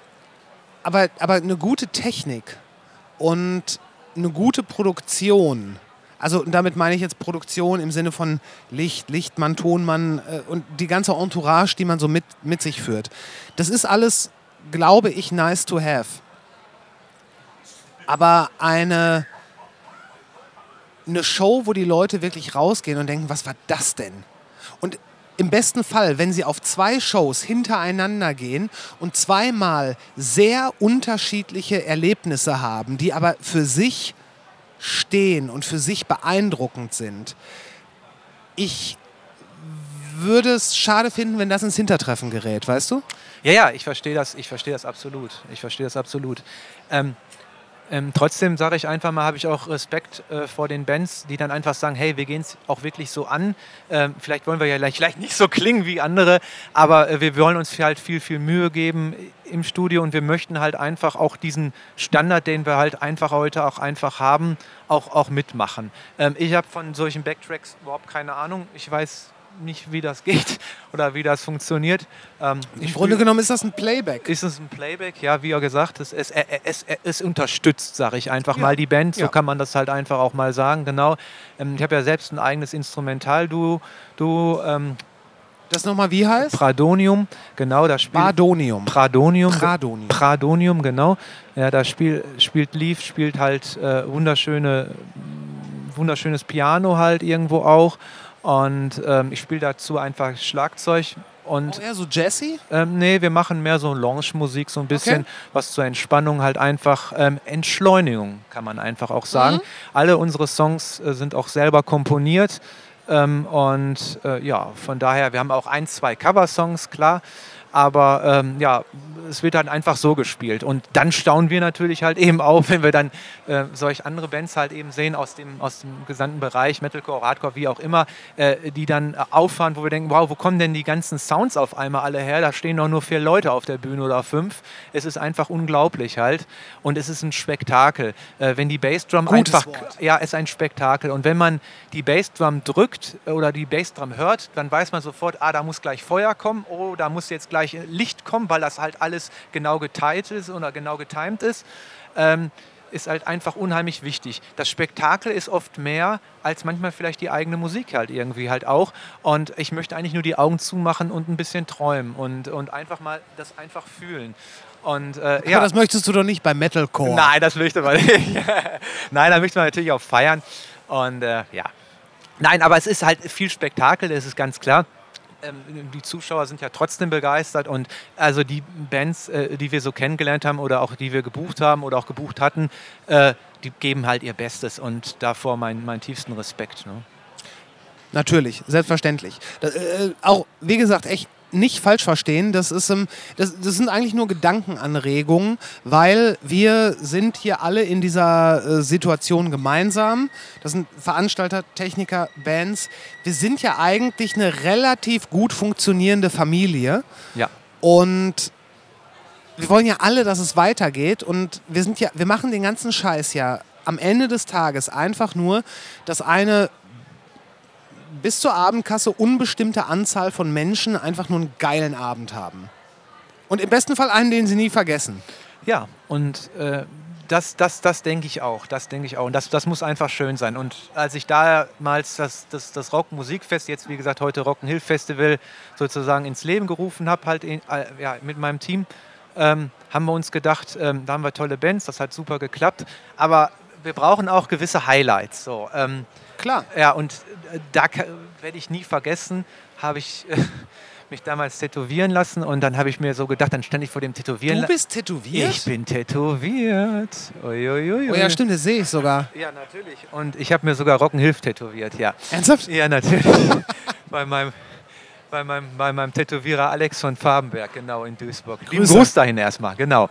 aber, aber eine gute Technik und eine gute Produktion, also damit meine ich jetzt Produktion im Sinne von Licht, Lichtmann, Tonmann äh, und die ganze Entourage, die man so mit, mit sich führt. Das ist alles, glaube ich, nice to have. Aber eine, eine Show, wo die Leute wirklich rausgehen und denken, was war das denn? Und im besten Fall, wenn sie auf zwei Shows hintereinander gehen und zweimal sehr unterschiedliche Erlebnisse haben, die aber für sich stehen und für sich beeindruckend sind. Ich würde es schade finden, wenn das ins Hintertreffen gerät, weißt du? Ja, ja, ich verstehe das, ich verstehe das absolut. Ich verstehe das absolut. Ähm, ähm, trotzdem sage ich einfach mal, habe ich auch Respekt äh, vor den Bands, die dann einfach sagen, hey, wir gehen es auch wirklich so an. Ähm, vielleicht wollen wir ja gleich, nicht so klingen wie andere, aber äh, wir wollen uns halt viel, viel Mühe geben im Studio und wir möchten halt einfach auch diesen Standard, den wir halt einfach heute auch einfach haben, auch, auch mitmachen. Ähm, ich habe von solchen Backtracks überhaupt keine Ahnung. Ich weiß nicht, wie das geht oder wie das funktioniert. Ähm, Im Grunde genommen ist das ein Playback. ist es ein Playback? Ja, wie er gesagt, es, es, es, es, unterstützt, sage ich einfach Ja. mal, die Band. So Ja. kann man das halt einfach auch mal sagen. Genau. Ähm, ich habe ja selbst ein eigenes Instrumentalduo, Duo, ähm, Das nochmal wie heißt? Pradonium. Genau, da spielt Bardonium. Pradonium. Pradonium. Pradonium, genau. Ja, da spiel, spielt Leaf, spielt halt äh, wunderschöne, wunderschönes Piano halt irgendwo auch. Und ähm, ich spiele dazu einfach Schlagzeug. Und Oh, eher so Jesse? ähm, nee, wir machen mehr so Lounge-Musik, so ein bisschen Okay. was zur Entspannung, halt einfach ähm, Entschleunigung, kann man einfach auch sagen. Mhm. Alle unsere Songs äh, sind auch selber komponiert. Ähm, und äh, ja, von daher, wir haben auch ein, zwei Cover-Songs, klar. Aber ähm, ja, es wird dann einfach so gespielt. Und dann staunen wir natürlich halt eben auf, wenn wir dann äh, solch andere Bands halt eben sehen aus dem, aus dem gesamten Bereich, Metalcore, Hardcore, wie auch immer, äh, die dann äh, auffahren, wo wir denken, wow, wo kommen denn die ganzen Sounds auf einmal alle her? Da stehen doch nur vier Leute auf der Bühne oder fünf. Es ist einfach unglaublich halt. Und es ist ein Spektakel. Äh, wenn die Bassdrum Gutes einfach Wort. ja, ist ein Spektakel. Und wenn man die Bassdrum drückt oder die Bassdrum hört, dann weiß man sofort, ah, da muss gleich Feuer kommen, oh, da muss jetzt gleich äh, Licht kommen, weil das halt alles genau geteilt ist oder genau getimt ist. Ähm, ist halt einfach unheimlich wichtig. Das Spektakel ist oft mehr als manchmal vielleicht die eigene Musik halt irgendwie halt auch. Und ich möchte eigentlich nur die Augen zumachen und ein bisschen träumen und, und einfach mal das einfach fühlen. Und äh, ja. Aber das möchtest du doch nicht bei Metalcore. Nein, das möchte man nicht. Nein, da möchte man natürlich auch feiern. Und äh, ja. Nein, aber es ist halt viel Spektakel, das ist ganz klar. Ähm, die Zuschauer sind ja trotzdem begeistert und also die Bands, äh, die wir so kennengelernt haben oder auch die wir gebucht haben oder auch gebucht hatten, äh, die geben halt ihr Bestes und davor meinen mein tiefsten Respekt. Ne? Natürlich, selbstverständlich. Das, äh, auch, wie gesagt, echt nicht falsch verstehen. Das, ist, ähm, das, das sind eigentlich nur Gedankenanregungen, weil wir sind hier alle in dieser äh, Situation gemeinsam. Das sind Veranstalter, Techniker, Bands. Wir sind ja eigentlich eine relativ gut funktionierende Familie. Ja. Und wir wollen ja alle, dass es weitergeht und wir sind ja, wir machen den ganzen Scheiß ja am Ende des Tages einfach nur, dass eine bis zur Abendkasse unbestimmte Anzahl von Menschen einfach nur einen geilen Abend haben. Und im besten Fall einen, den sie nie vergessen. Ja, und äh, das, das, das denke ich auch. Das denke ich auch. Und das, das muss einfach schön sein. Und als ich damals das, das, das Rock-Musikfest, jetzt wie gesagt heute Rock'n'Hill Festival, sozusagen ins Leben gerufen habe, halt in, äh, ja, mit meinem Team, ähm, haben wir uns gedacht, ähm, da haben wir tolle Bands, das hat super geklappt. Aber wir brauchen auch gewisse Highlights. So, ähm, Klar. ja, und äh, da werde ich nie vergessen, habe ich äh, mich damals tätowieren lassen und dann habe ich mir so gedacht, dann stand ich vor dem Tätowieren. Du bist tätowiert? Ich bin tätowiert. Uiuiui. Oh ja, stimmt, das sehe ich sogar. Ja, natürlich. Und ich habe mir sogar Rockenhilf tätowiert, ja. Ernsthaft? Ja, natürlich. bei, meinem, bei, meinem, bei meinem Tätowierer Alex von Farbenberg, genau, in Duisburg. Grüße. Gruß dahin erstmal, genau.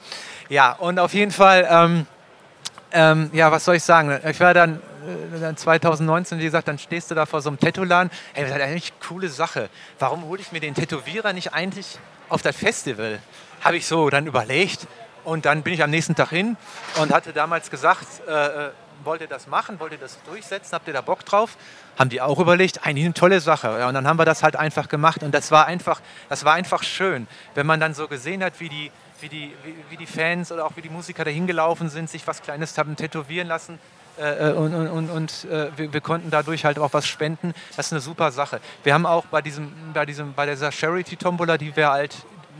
Ja, und auf jeden Fall, ähm, ähm, ja, was soll ich sagen? Ich war dann, äh, dann 2019, wie gesagt, dann stehst du da vor so einem Tattoo-Laden. Ey, das ist eigentlich eine coole Sache. Warum hole ich mir den Tätowierer nicht eigentlich auf das Festival? Habe ich so dann überlegt. Und dann bin ich am nächsten Tag hin und hatte damals gesagt, äh, äh, wollt ihr das machen, wollt ihr das durchsetzen, habt ihr da Bock drauf? Haben die auch überlegt, eigentlich eine tolle Sache. Ja, und dann haben wir das halt einfach gemacht und das war einfach, das war einfach schön, wenn man dann so gesehen hat, wie die, wie die, wie, wie die Fans oder auch wie die Musiker da hingelaufen sind, sich was Kleines haben tätowieren lassen. Äh, äh, und und, und, und äh, wir, wir konnten dadurch halt auch was spenden. Das ist eine super Sache. Wir haben auch bei, diesem, bei, diesem, bei dieser Charity-Tombola, die wir halt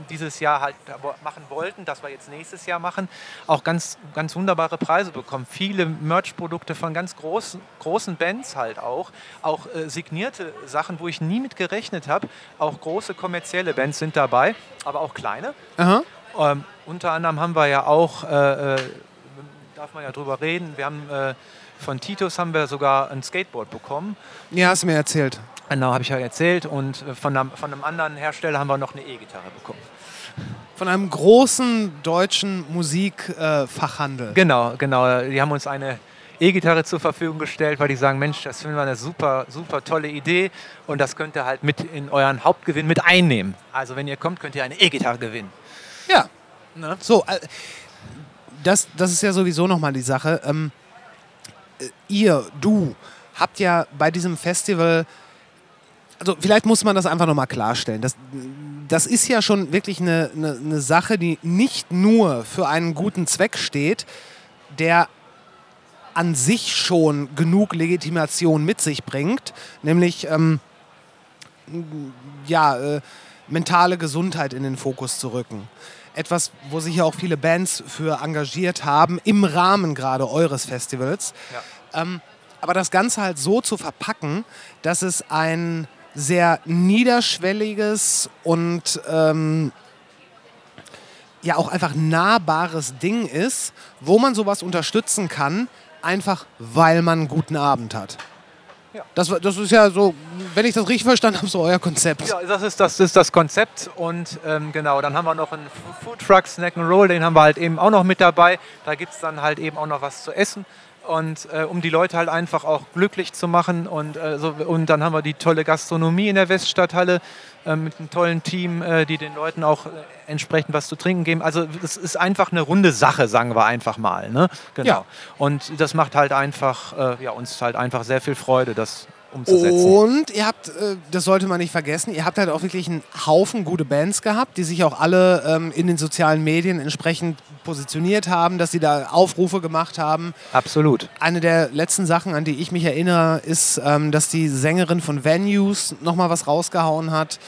dieses Jahr halt machen wollten, das wir jetzt nächstes Jahr machen, auch ganz, ganz wunderbare Preise bekommen. Viele Merch-Produkte von ganz großen, großen Bands halt auch. Auch äh, signierte Sachen, wo ich nie mit gerechnet habe. Auch große kommerzielle Bands sind dabei, aber auch kleine. Aha. Ähm, unter anderem haben wir ja auch, äh, äh, darf man ja drüber reden, wir haben äh, von Titus haben wir sogar ein Skateboard bekommen. Ja, hast du mir erzählt. Genau, habe ich ja erzählt. Und äh, von einem, von einem anderen Hersteller haben wir noch eine E-Gitarre bekommen. Von einem großen deutschen Musikfachhandel. Genau, genau. Die haben uns eine E-Gitarre zur Verfügung gestellt, weil die sagen, Mensch, das finden wir eine super, super tolle Idee und das könnt ihr halt mit in euren Hauptgewinn mit einnehmen. Also wenn ihr kommt, könnt ihr eine E-Gitarre gewinnen. Ja. Ne? So, äh, das, das ist ja sowieso nochmal die Sache. Ähm, äh, ihr, du, habt ja bei diesem Festival, also vielleicht muss man das einfach nochmal klarstellen. Das, das ist ja schon wirklich eine, eine, eine Sache, die nicht nur für einen guten Zweck steht, der an sich schon genug Legitimation mit sich bringt, nämlich ähm, ja, äh, mentale Gesundheit in den Fokus zu rücken. Etwas, wo sich ja auch viele Bands für engagiert haben, im Rahmen gerade eures Festivals. Ähm, aber das Ganze halt so zu verpacken, dass es ein sehr niederschwelliges und ähm, ja auch einfach nahbares Ding ist, wo man sowas unterstützen kann, einfach weil man einen guten Abend hat. Ja. Das, das ist ja so, wenn ich das richtig verstanden habe, so euer Konzept. Ja, das ist das, ist das Konzept und ähm, genau, dann haben wir noch einen Food Truck Snack and Roll, den haben wir halt eben auch noch mit dabei. Da gibt es dann halt eben auch noch was zu essen und äh, um die Leute halt einfach auch glücklich zu machen und, äh, so, und dann haben wir die tolle Gastronomie in der Weststadthalle äh, mit einem tollen Team, äh, die den Leuten auch äh, entsprechend was zu trinken geben. Also es ist einfach eine runde Sache, sagen wir einfach mal. Ne? Genau. Ja. Und das macht halt einfach, äh, ja, uns halt einfach sehr viel Freude, das umzusetzen. Und ihr habt, äh, das sollte man nicht vergessen, ihr habt halt auch wirklich einen Haufen gute Bands gehabt, die sich auch alle ähm, in den sozialen Medien entsprechend positioniert haben, dass sie da Aufrufe gemacht haben. Absolut. Eine der letzten Sachen, an die ich mich erinnere, ist, ähm, dass die Sängerin von Venues nochmal was rausgehauen hat.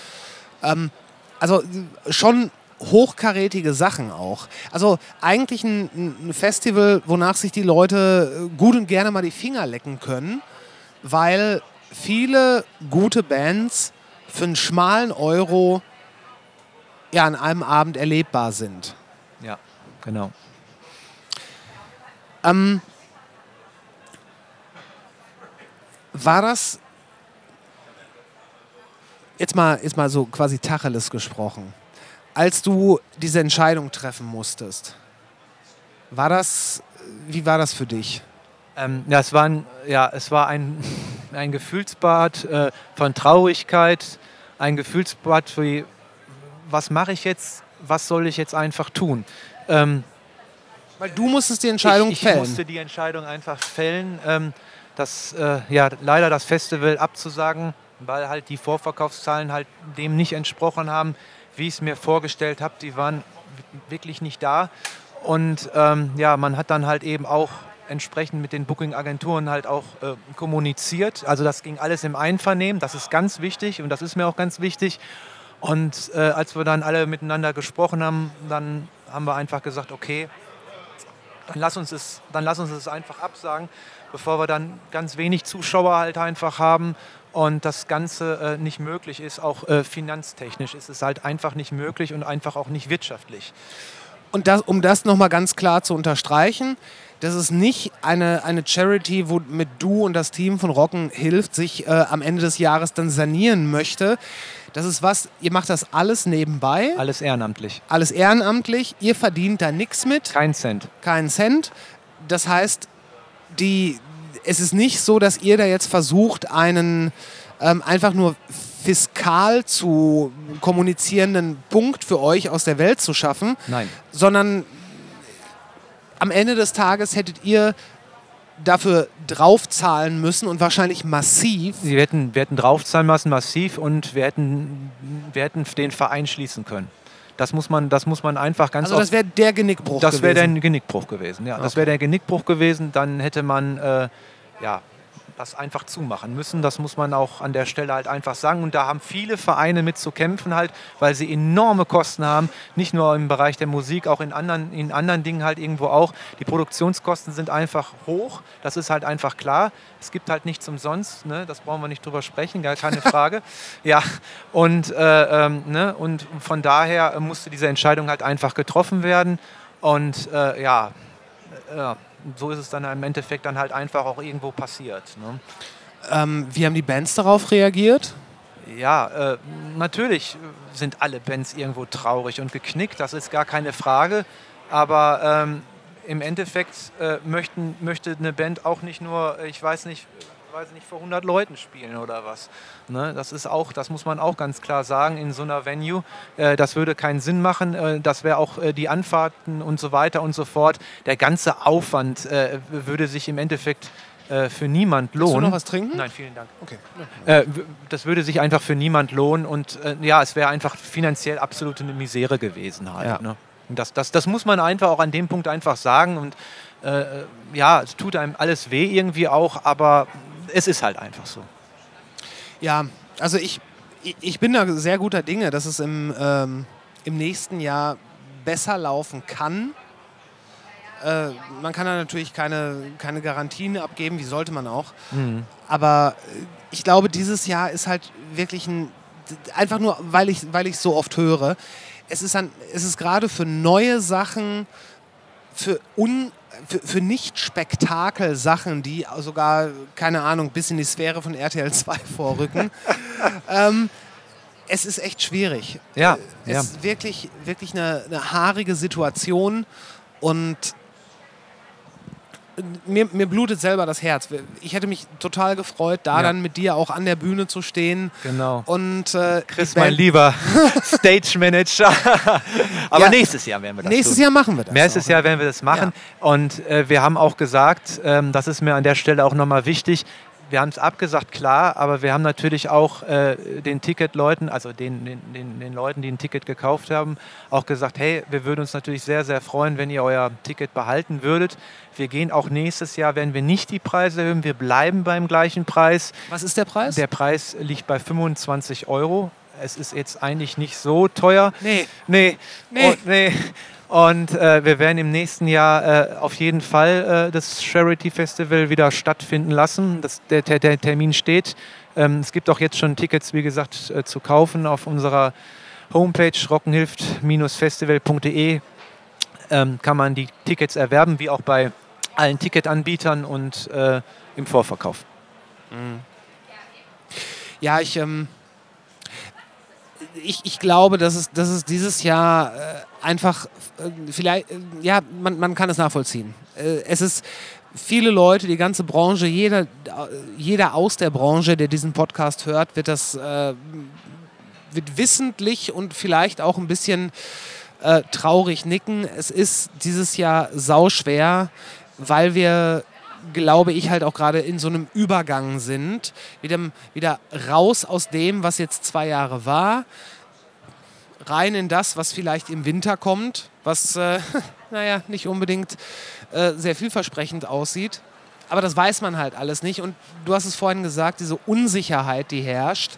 Ähm, also schon hochkarätige Sachen auch. Also eigentlich ein, ein Festival, wonach sich die Leute äh, gut und gerne mal die Finger lecken können, weil viele gute Bands für einen schmalen Euro ja an einem Abend erlebbar sind. Ja, genau. Ähm, war das jetzt mal, jetzt mal so quasi Tacheles gesprochen, als du diese Entscheidung treffen musstest? War das, wie war das für dich? Ähm, ja, es war ein, ja, es war ein, ein Gefühlsbad äh, von Traurigkeit, ein Gefühlsbad wie, was mache ich jetzt was soll ich jetzt einfach tun? Ähm, Weil du musstest die Entscheidung ich, ich fällen. musste die Entscheidung einfach fällen, ähm, das, äh, ja, leider das Festival abzusagen, weil halt die Vorverkaufszahlen halt dem nicht entsprochen haben, wie ich es mir vorgestellt habe. Die waren wirklich nicht da. Und ähm, ja, man hat dann halt eben auch entsprechend mit den Booking-Agenturen halt auch äh, kommuniziert. Also das ging alles im Einvernehmen. Das ist ganz wichtig und das ist mir auch ganz wichtig. Und äh, als wir dann alle miteinander gesprochen haben, dann haben wir einfach gesagt, okay, dann lass uns es, dann lass uns es einfach absagen, bevor wir dann ganz wenig Zuschauer halt einfach haben und das Ganze äh, nicht möglich ist, auch äh, finanztechnisch ist es halt einfach nicht möglich und einfach auch nicht wirtschaftlich. Und das, um das nochmal ganz klar zu unterstreichen, das ist nicht eine, eine Charity, womit du und das Team von Rocken hilft, sich äh, am Ende des Jahres dann sanieren möchte. Das ist was, ihr macht das alles nebenbei, Alles ehrenamtlich. alles ehrenamtlich, ihr verdient da nichts mit, Kein Cent. keinen Cent. Das heißt, die, es ist nicht so, dass ihr da jetzt versucht, einen ähm, einfach nur fiskal zu kommunizierenden Punkt für euch aus der Welt zu schaffen, Nein. sondern am Ende des Tages hättet ihr dafür draufzahlen müssen und wahrscheinlich massiv. Wir hätten, wir hätten draufzahlen müssen, massiv, und wir hätten, wir hätten den Verein schließen können. Das muss man, das muss man einfach ganz Also das wäre der Genickbruch Das wäre gewesen. der Genickbruch gewesen, ja. Das Okay. wäre der Genickbruch gewesen. Dann hätte man äh, ja, das einfach zumachen müssen. Das muss man auch an der Stelle halt einfach sagen. Und da haben viele Vereine mit zu kämpfen, halt, weil sie enorme Kosten haben. Nicht nur im Bereich der Musik, auch in anderen, in anderen Dingen halt irgendwo auch. Die Produktionskosten sind einfach hoch. Das ist halt einfach klar. Es gibt halt nichts umsonst. Ne? Das brauchen wir nicht drüber sprechen, gar keine Frage. ja, und, äh, ähm, ne? und von daher musste diese Entscheidung halt einfach getroffen werden. Und äh, ja, äh, so ist es dann im Endeffekt dann halt einfach auch irgendwo passiert. Ne? Ähm, wie haben die Bands darauf reagiert? Ja, äh, natürlich sind alle Bands irgendwo traurig und geknickt, das ist gar keine Frage. Aber ähm, im Endeffekt äh, möchten, möchte eine Band auch nicht nur, ich weiß nicht, weiß nicht, vor 100 Leuten spielen oder was. Ne? Das ist auch, das muss man auch ganz klar sagen in so einer Venue. Äh, das würde keinen Sinn machen. Äh, das wäre auch äh, die Anfahrten und so weiter und so fort. Der ganze Aufwand äh, würde sich im Endeffekt äh, für niemand lohnen. Willst du noch was trinken? Nein, vielen Dank. Okay. Äh, das würde sich einfach für niemand lohnen und ja, es wäre einfach finanziell absolute Misere gewesen halt. Ja. Ne? Und das, das, das muss man einfach auch an dem Punkt einfach sagen und äh, ja, es tut einem alles weh irgendwie auch, aber es ist halt einfach so. Ja, also ich, ich- bin da sehr guter Dinge, dass es im, ähm, im nächsten Jahr besser laufen kann. Äh, man kann da natürlich keine, keine Garantien abgeben, wie sollte man auch. Aber äh, ich glaube, dieses Jahr ist halt wirklich ein, einfach nur, weil ich weil ich so oft höre, es ist, ein, es ist gerade für neue Sachen, für, un, für, für Nicht-Spektakel-Sachen, die sogar, keine Ahnung, bis in die Sphäre von RTL 2 vorrücken. ähm, es ist echt schwierig. Ja, Es ja. ist wirklich, wirklich eine, eine haarige Situation und mir, mir blutet selber das Herz. Ich hätte mich total gefreut, da Ja. dann mit dir auch an der Bühne zu stehen. Genau. Und äh, Chris, mein lieber Stage Manager. aber Ja, nächstes Jahr werden wir das nächstes tun. Jahr machen wir das. Nächstes auch. Jahr werden wir das machen. Und äh, wir haben auch gesagt, ähm, das ist mir an der Stelle auch nochmal wichtig, wir haben es abgesagt, klar, aber wir haben natürlich auch äh, den Ticketleuten, also den, den, den, den Leuten, die ein Ticket gekauft haben, auch gesagt, hey, wir würden uns natürlich sehr, sehr freuen, wenn ihr euer Ticket behalten würdet. Wir gehen auch nächstes Jahr, werden wir nicht die Preise erhöhen, wir bleiben beim gleichen Preis. Was ist der Preis? Der Preis liegt bei 25 Euro. Es ist jetzt eigentlich nicht so teuer. Nee. Nee. Nee. Und, nee. Und äh, wir werden im nächsten Jahr äh, auf jeden Fall äh, das Charity Festival wieder stattfinden lassen. Das, der, der, der Termin steht. Ähm, es gibt auch jetzt schon Tickets, wie gesagt, äh, zu kaufen auf unserer Homepage rockenhilft-festival.de. Ähm, kann man die Tickets erwerben, wie auch bei allen Ticketanbietern und äh, im Vorverkauf. Ja, ich, ähm, ich, ich glaube, dass es, dass es dieses Jahr äh, einfach äh, vielleicht, äh, ja, man, man kann es nachvollziehen. Äh, es ist viele Leute, die ganze Branche, jeder, äh, jeder aus der Branche, der diesen Podcast hört, wird das äh, wird wissentlich und vielleicht auch ein bisschen traurig nicken. Es ist dieses Jahr sauschwer, weil wir, glaube ich, halt auch gerade in so einem Übergang sind. Wieder, wieder raus aus dem, was jetzt zwei Jahre war, rein in das, was vielleicht im Winter kommt, was, äh, naja, nicht unbedingt äh, sehr vielversprechend aussieht. Aber das weiß man halt alles nicht. Und du hast es vorhin gesagt, diese Unsicherheit, die herrscht.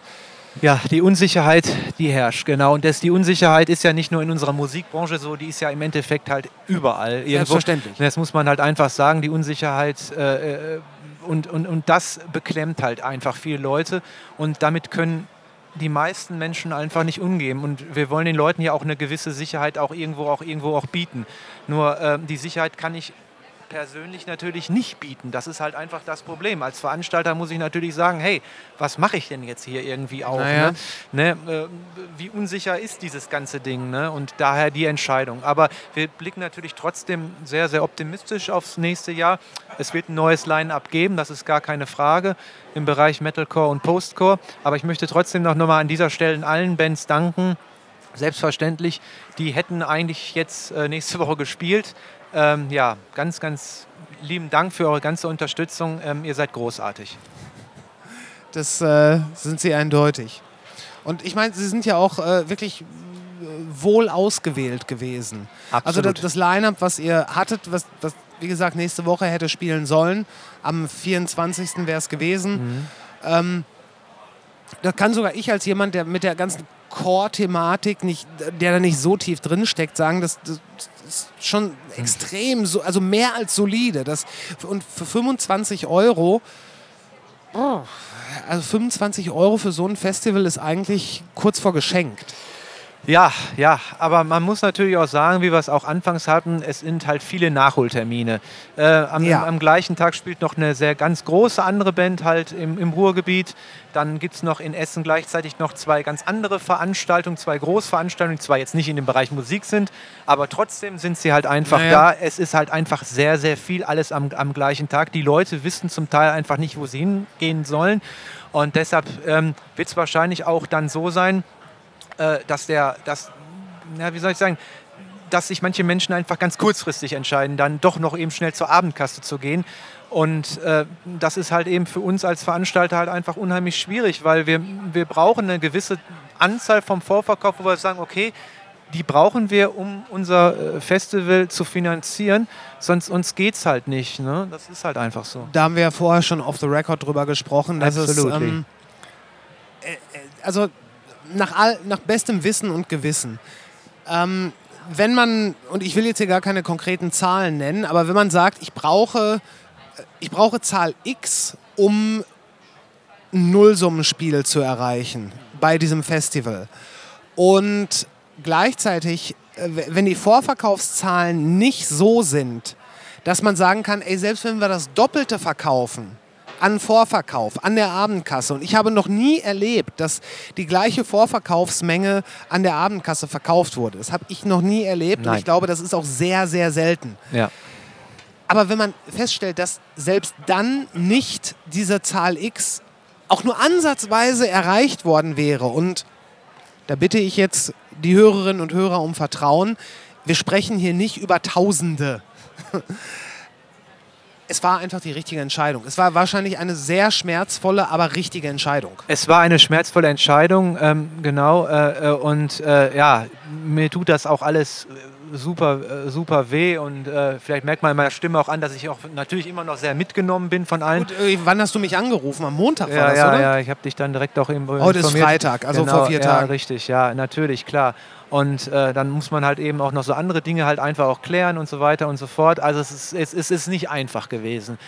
Ja, die Unsicherheit, die herrscht, genau. Und das, die Unsicherheit ist ja nicht nur in unserer Musikbranche so, die ist ja im Endeffekt halt überall. Irgendwo. Selbstverständlich. Das muss man halt einfach sagen, die Unsicherheit äh, äh, und, und, und das beklemmt halt einfach viele Leute. Und damit können die meisten Menschen einfach nicht umgehen. Und wir wollen den Leuten ja auch eine gewisse Sicherheit auch irgendwo auch, irgendwo auch bieten. Nur äh, die Sicherheit kann ich persönlich natürlich nicht bieten. Das ist halt einfach das Problem. Als Veranstalter muss ich natürlich sagen, hey, was mache ich denn jetzt hier irgendwie auch? Naja. Ne? Ne? Äh, wie unsicher ist dieses ganze Ding? Ne? Und daher die Entscheidung. Aber wir blicken natürlich trotzdem sehr, sehr optimistisch aufs nächste Jahr. Es wird ein neues Line-up geben, das ist gar keine Frage, im Bereich Metalcore und Postcore. Aber ich möchte trotzdem noch mal an dieser Stelle allen Bands danken, selbstverständlich. Die hätten eigentlich jetzt äh, nächste Woche gespielt. Ähm, ja, ganz, ganz lieben Dank für eure ganze Unterstützung. Ähm, ihr seid großartig. Das äh, sind sie eindeutig. Und ich meine, sie sind ja auch äh, wirklich äh, wohl ausgewählt gewesen. Also das, Absolut. das Line-up, was ihr hattet, was, was wie gesagt nächste Woche hätte spielen sollen, am 24. wäre es gewesen. Ähm, das kann sogar ich als jemand, der mit der ganzen Core-Thematik nicht, der da nicht so tief drin steckt, sagen, das, das ist schon extrem, so, also mehr als solide. Das, und für 25 Euro, oh, also 25 Euro für so ein Festival ist eigentlich kurz vor geschenkt. Ja, ja, aber man muss natürlich auch sagen, wie wir es auch anfangs hatten, es sind halt viele Nachholtermine. Äh, am, Ja. am gleichen Tag spielt noch eine sehr ganz große andere Band halt im, im Ruhrgebiet. Dann gibt es noch in Essen gleichzeitig noch zwei ganz andere Veranstaltungen, zwei Großveranstaltungen, die zwar jetzt nicht in dem Bereich Musik sind, aber trotzdem sind sie halt einfach Naja. da. Es ist halt einfach sehr, sehr viel alles am, am gleichen Tag. Die Leute wissen zum Teil einfach nicht, wo sie hingehen sollen. Und deshalb ähm, wird es wahrscheinlich auch dann so sein, äh, dass der, dass, na, wie soll ich sagen, dass sich manche Menschen einfach ganz kurzfristig entscheiden, dann doch noch eben schnell zur Abendkasse zu gehen. Und äh, das ist halt eben für uns als Veranstalter halt einfach unheimlich schwierig, weil wir, wir brauchen eine gewisse Anzahl vom Vorverkauf, wo wir sagen, okay, die brauchen wir, um unser äh, Festival zu finanzieren, sonst uns geht es halt nicht. Ne? Das ist halt einfach so. Da haben wir ja vorher schon off the record drüber gesprochen. Absolutely. ähm, äh, äh, also nach, all, nach bestem Wissen und Gewissen. Ähm, wenn man, und ich will jetzt hier gar keine konkreten Zahlen nennen, aber wenn man sagt, ich brauche, ich brauche Zahl X, um ein Nullsummenspiel zu erreichen bei diesem Festival. Und gleichzeitig, äh, wenn die Vorverkaufszahlen nicht so sind, dass man sagen kann, ey, selbst wenn wir das Doppelte verkaufen, an Vorverkauf, an der Abendkasse. Und ich habe noch nie erlebt, dass die gleiche Vorverkaufsmenge an der Abendkasse verkauft wurde. Das habe ich noch nie erlebt und Nein. ich glaube, das ist auch sehr, sehr selten. Ja. Aber wenn man feststellt, dass selbst dann nicht diese Zahl X auch nur ansatzweise erreicht worden wäre und da bitte ich jetzt die Hörerinnen und Hörer um Vertrauen, wir sprechen hier nicht über Tausende. Es war einfach die richtige Entscheidung. Es war wahrscheinlich eine sehr schmerzvolle, aber richtige Entscheidung. Es war eine schmerzvolle Entscheidung, ähm, genau. Äh, äh, und äh, ja, mir tut das auch alles äh, super, äh, super weh. Und äh, vielleicht merkt man in meiner Stimme auch an, dass ich auch natürlich immer noch sehr mitgenommen bin von allen. Äh, wann hast du mich angerufen? Am Montag war ja, das, ja, oder? ja, ich habe dich dann direkt auch im Heute ist Freitag, also vor vier ja, Tagen. richtig, ja, natürlich, klar. Und äh, dann muss man halt eben auch noch so andere Dinge halt einfach auch klären und so weiter und so fort. Also es ist, es, es ist nicht einfach gewesen.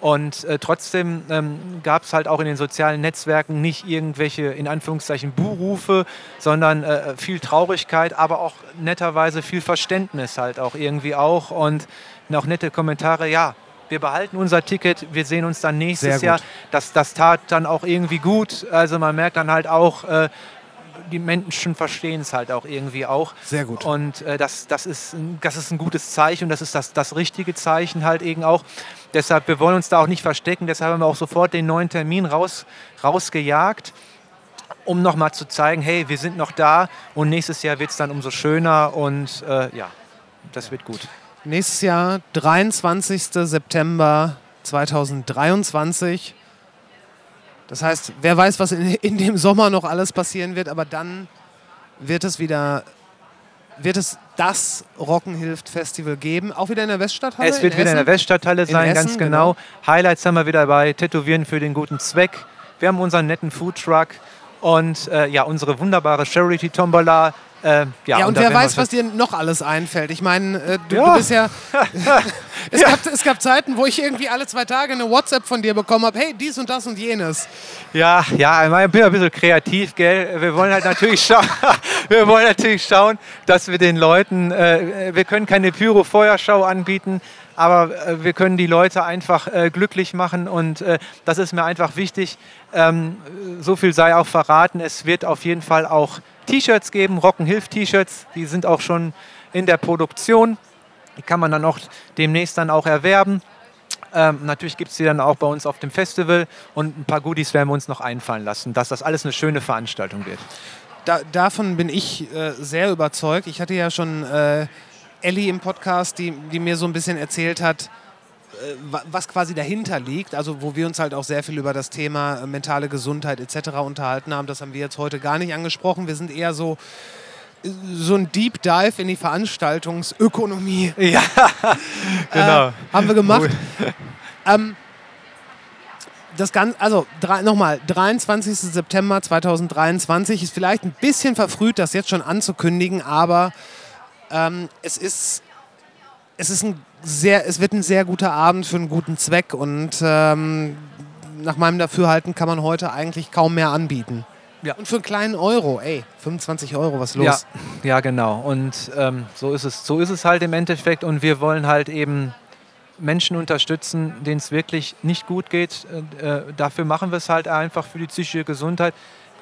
Und äh, trotzdem ähm, gab es halt auch in den sozialen Netzwerken nicht irgendwelche, in Anführungszeichen, Buhrufe, sondern äh, viel Traurigkeit, aber auch netterweise viel Verständnis halt auch irgendwie auch und auch nette Kommentare, ja, wir behalten unser Ticket, wir sehen uns dann nächstes. Jahr. Das, das tat dann auch irgendwie gut. Also man merkt dann halt auch, äh, die Menschen verstehen es halt auch irgendwie auch. Sehr gut. Und äh, das, das, ist, ein- das ist ein gutes Zeichen und das ist das, das richtige Zeichen halt eben auch. Deshalb, wir wollen uns da auch nicht verstecken, deshalb haben wir auch sofort den neuen Termin raus, rausgejagt. um nochmal zu zeigen, hey, wir sind noch da und nächstes Jahr wird es dann umso schöner und äh, ja, das wird gut. Nächstes Jahr, 23. September 2023. Das heißt, wer weiß, was in, in dem Sommer noch alles passieren wird, aber dann wird es wieder, wird es das Rocken hilft Festival geben, auch wieder in der Weststadthalle? Es wird in wieder in der Essen? Weststadthalle sein, Essen, ganz genau. Highlights haben wir wieder bei Tätowieren für den guten Zweck. Wir haben unseren netten Foodtruck und äh, ja, unsere wunderbare Charity Tombola. Äh, ja, Ja, und da wer weiß, was dir noch alles einfällt. Ich meine, äh, du, Ja. du bist ja. es, Gab, es gab Zeiten, wo ich irgendwie alle zwei Tage eine WhatsApp von dir bekommen habe: hey, dies und das und jenes. Ja, ja, ich bin ein bisschen kreativ, gell. Wir wollen halt natürlich schauen, wir wollen natürlich schauen, dass wir den Leuten, äh, wir können keine Pyro-Feuerschau anbieten, aber äh, wir können die Leute einfach äh, glücklich machen und äh, das ist mir einfach wichtig. Ähm, so viel sei auch verraten, es wird auf jeden Fall auch T-Shirts geben, Rocken hilft T-Shirts, die sind auch schon in der Produktion. Die kann man dann auch demnächst dann auch erwerben. Ähm, natürlich gibt es die dann auch bei uns auf dem Festival und ein paar Goodies werden wir uns noch einfallen lassen, dass das alles eine schöne Veranstaltung wird. Da, davon bin ich äh, sehr überzeugt. Ich hatte ja schon äh, Ellie im Podcast, die, die mir so ein bisschen erzählt hat, was quasi dahinter liegt. Also wo wir uns halt auch sehr viel über das Thema äh, mentale Gesundheit etc. unterhalten haben. Das haben wir jetzt heute gar nicht angesprochen. Wir sind eher so so ein Deep Dive in die Veranstaltungsökonomie Ja, genau. äh, haben wir gemacht. ähm, das Ganze, also nochmal, 23. September 2023 ist vielleicht ein bisschen verfrüht, das jetzt schon anzukündigen, aber ähm, es ist, es ist ein sehr, es wird ein sehr guter Abend für einen guten Zweck und ähm, nach meinem Dafürhalten kann man heute eigentlich kaum mehr anbieten. Ja. Und für einen kleinen Euro, ey, 25 Euro, was los? Ja, ja, genau. Und ähm, so, ist es, so ist es halt im Endeffekt. Und wir wollen halt eben Menschen unterstützen, denen es wirklich nicht gut geht. Äh, dafür machen wir es halt einfach für die psychische Gesundheit.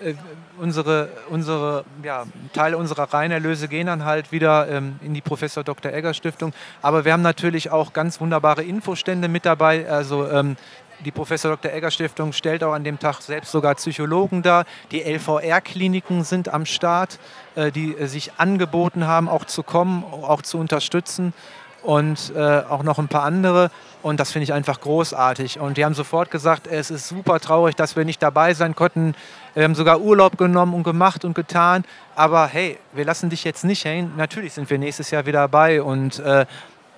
Äh, unsere, unsere ja, Teile unserer Reinerlöse gehen dann halt wieder ähm, in die Professor Dr. Egger Stiftung. Aber wir haben natürlich auch ganz wunderbare Infostände mit dabei. Also ähm, die Professor Dr. Egger Stiftung stellt auch an dem Tag selbst sogar Psychologen dar. Die LVR-Kliniken sind am Start, äh, die äh, sich angeboten haben, auch zu kommen, auch zu unterstützen und äh, auch noch ein paar andere. Und das finde ich einfach großartig. Und die haben sofort gesagt, es ist super traurig, dass wir nicht dabei sein konnten. Wir haben sogar Urlaub genommen und gemacht und getan. Aber hey, wir lassen dich jetzt nicht hängen. Natürlich sind wir nächstes Jahr wieder dabei. Und äh,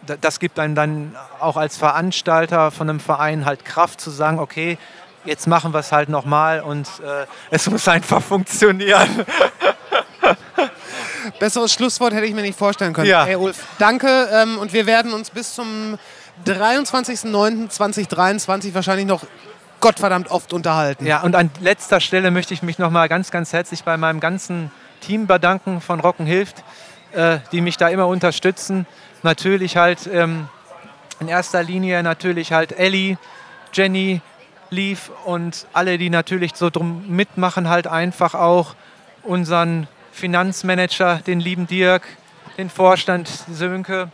da- das gibt einem dann auch als Veranstalter von einem Verein halt Kraft zu sagen, okay, jetzt machen wir es halt nochmal und äh, es muss einfach funktionieren. Besseres Schlusswort hätte ich mir nicht vorstellen können. Ja. Hey Ulf, danke ähm, und wir werden uns bis zum 23.09.2023 wahrscheinlich noch gottverdammt oft unterhalten. Ja, und an letzter Stelle möchte ich mich nochmal ganz, ganz herzlich bei meinem ganzen Team bedanken von Rocken hilft, äh, die mich da immer unterstützen. Natürlich halt ähm, in erster Linie natürlich halt Ellie, Jenny, Leaf und alle, die natürlich so drum mitmachen, halt einfach auch unseren Finanzmanager, den lieben Dirk, den Vorstand Sönke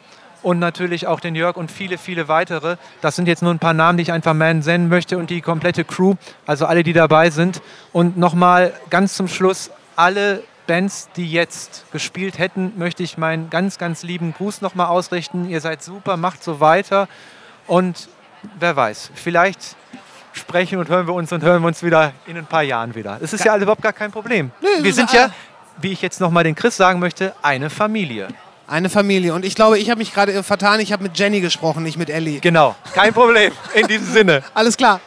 und natürlich auch den Jörg und viele, viele weitere. Das sind jetzt nur ein paar Namen, die ich einfach mal nennen möchte und die komplette Crew, also alle, die dabei sind. Und nochmal ganz zum Schluss, alle Bands, die jetzt gespielt hätten, möchte ich meinen ganz, ganz lieben Gruß nochmal ausrichten. Ihr seid super, macht so weiter und wer weiß, vielleicht sprechen und hören wir uns und hören wir uns wieder in ein paar Jahren wieder. Es ist ja überhaupt gar kein Problem. wir sind ja, wie ich jetzt nochmal den Chris sagen möchte, eine Familie. Eine Familie. Und ich glaube, ich habe mich gerade vertan. Ich habe mit Jenny gesprochen, nicht mit Ellie. Genau, kein Problem. In diesem Sinne. Alles klar.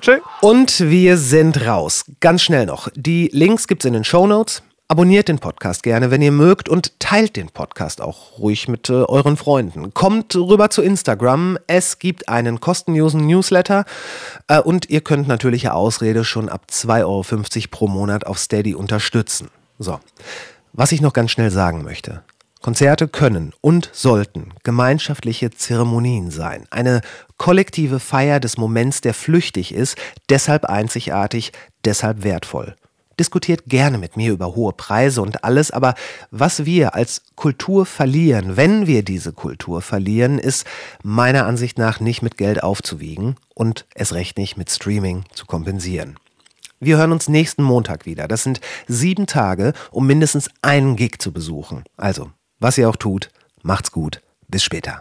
Tschüss. Und wir sind raus. Ganz schnell noch. Die Links gibt's in den Shownotes. Abonniert den Podcast gerne, wenn ihr mögt und teilt den Podcast auch ruhig mit äh, euren Freunden. Kommt rüber zu Instagram. Es gibt einen kostenlosen Newsletter äh, und ihr könnt natürliche Ausrede schon ab 2,50 Euro pro Monat auf Steady unterstützen. So, was ich noch ganz schnell sagen möchte. Konzerte können und sollten gemeinschaftliche Zeremonien sein. Eine kollektive Feier des Moments, der flüchtig ist, deshalb einzigartig, deshalb wertvoll. Diskutiert gerne mit mir über hohe Preise und alles, aber was wir als Kultur verlieren, wenn wir diese Kultur verlieren, ist meiner Ansicht nach nicht mit Geld aufzuwiegen und es recht nicht mit Streaming zu kompensieren. Wir hören uns nächsten Montag wieder. Das sind sieben Tage, um mindestens einen Gig zu besuchen. Also, was ihr auch tut, macht's gut. Bis später.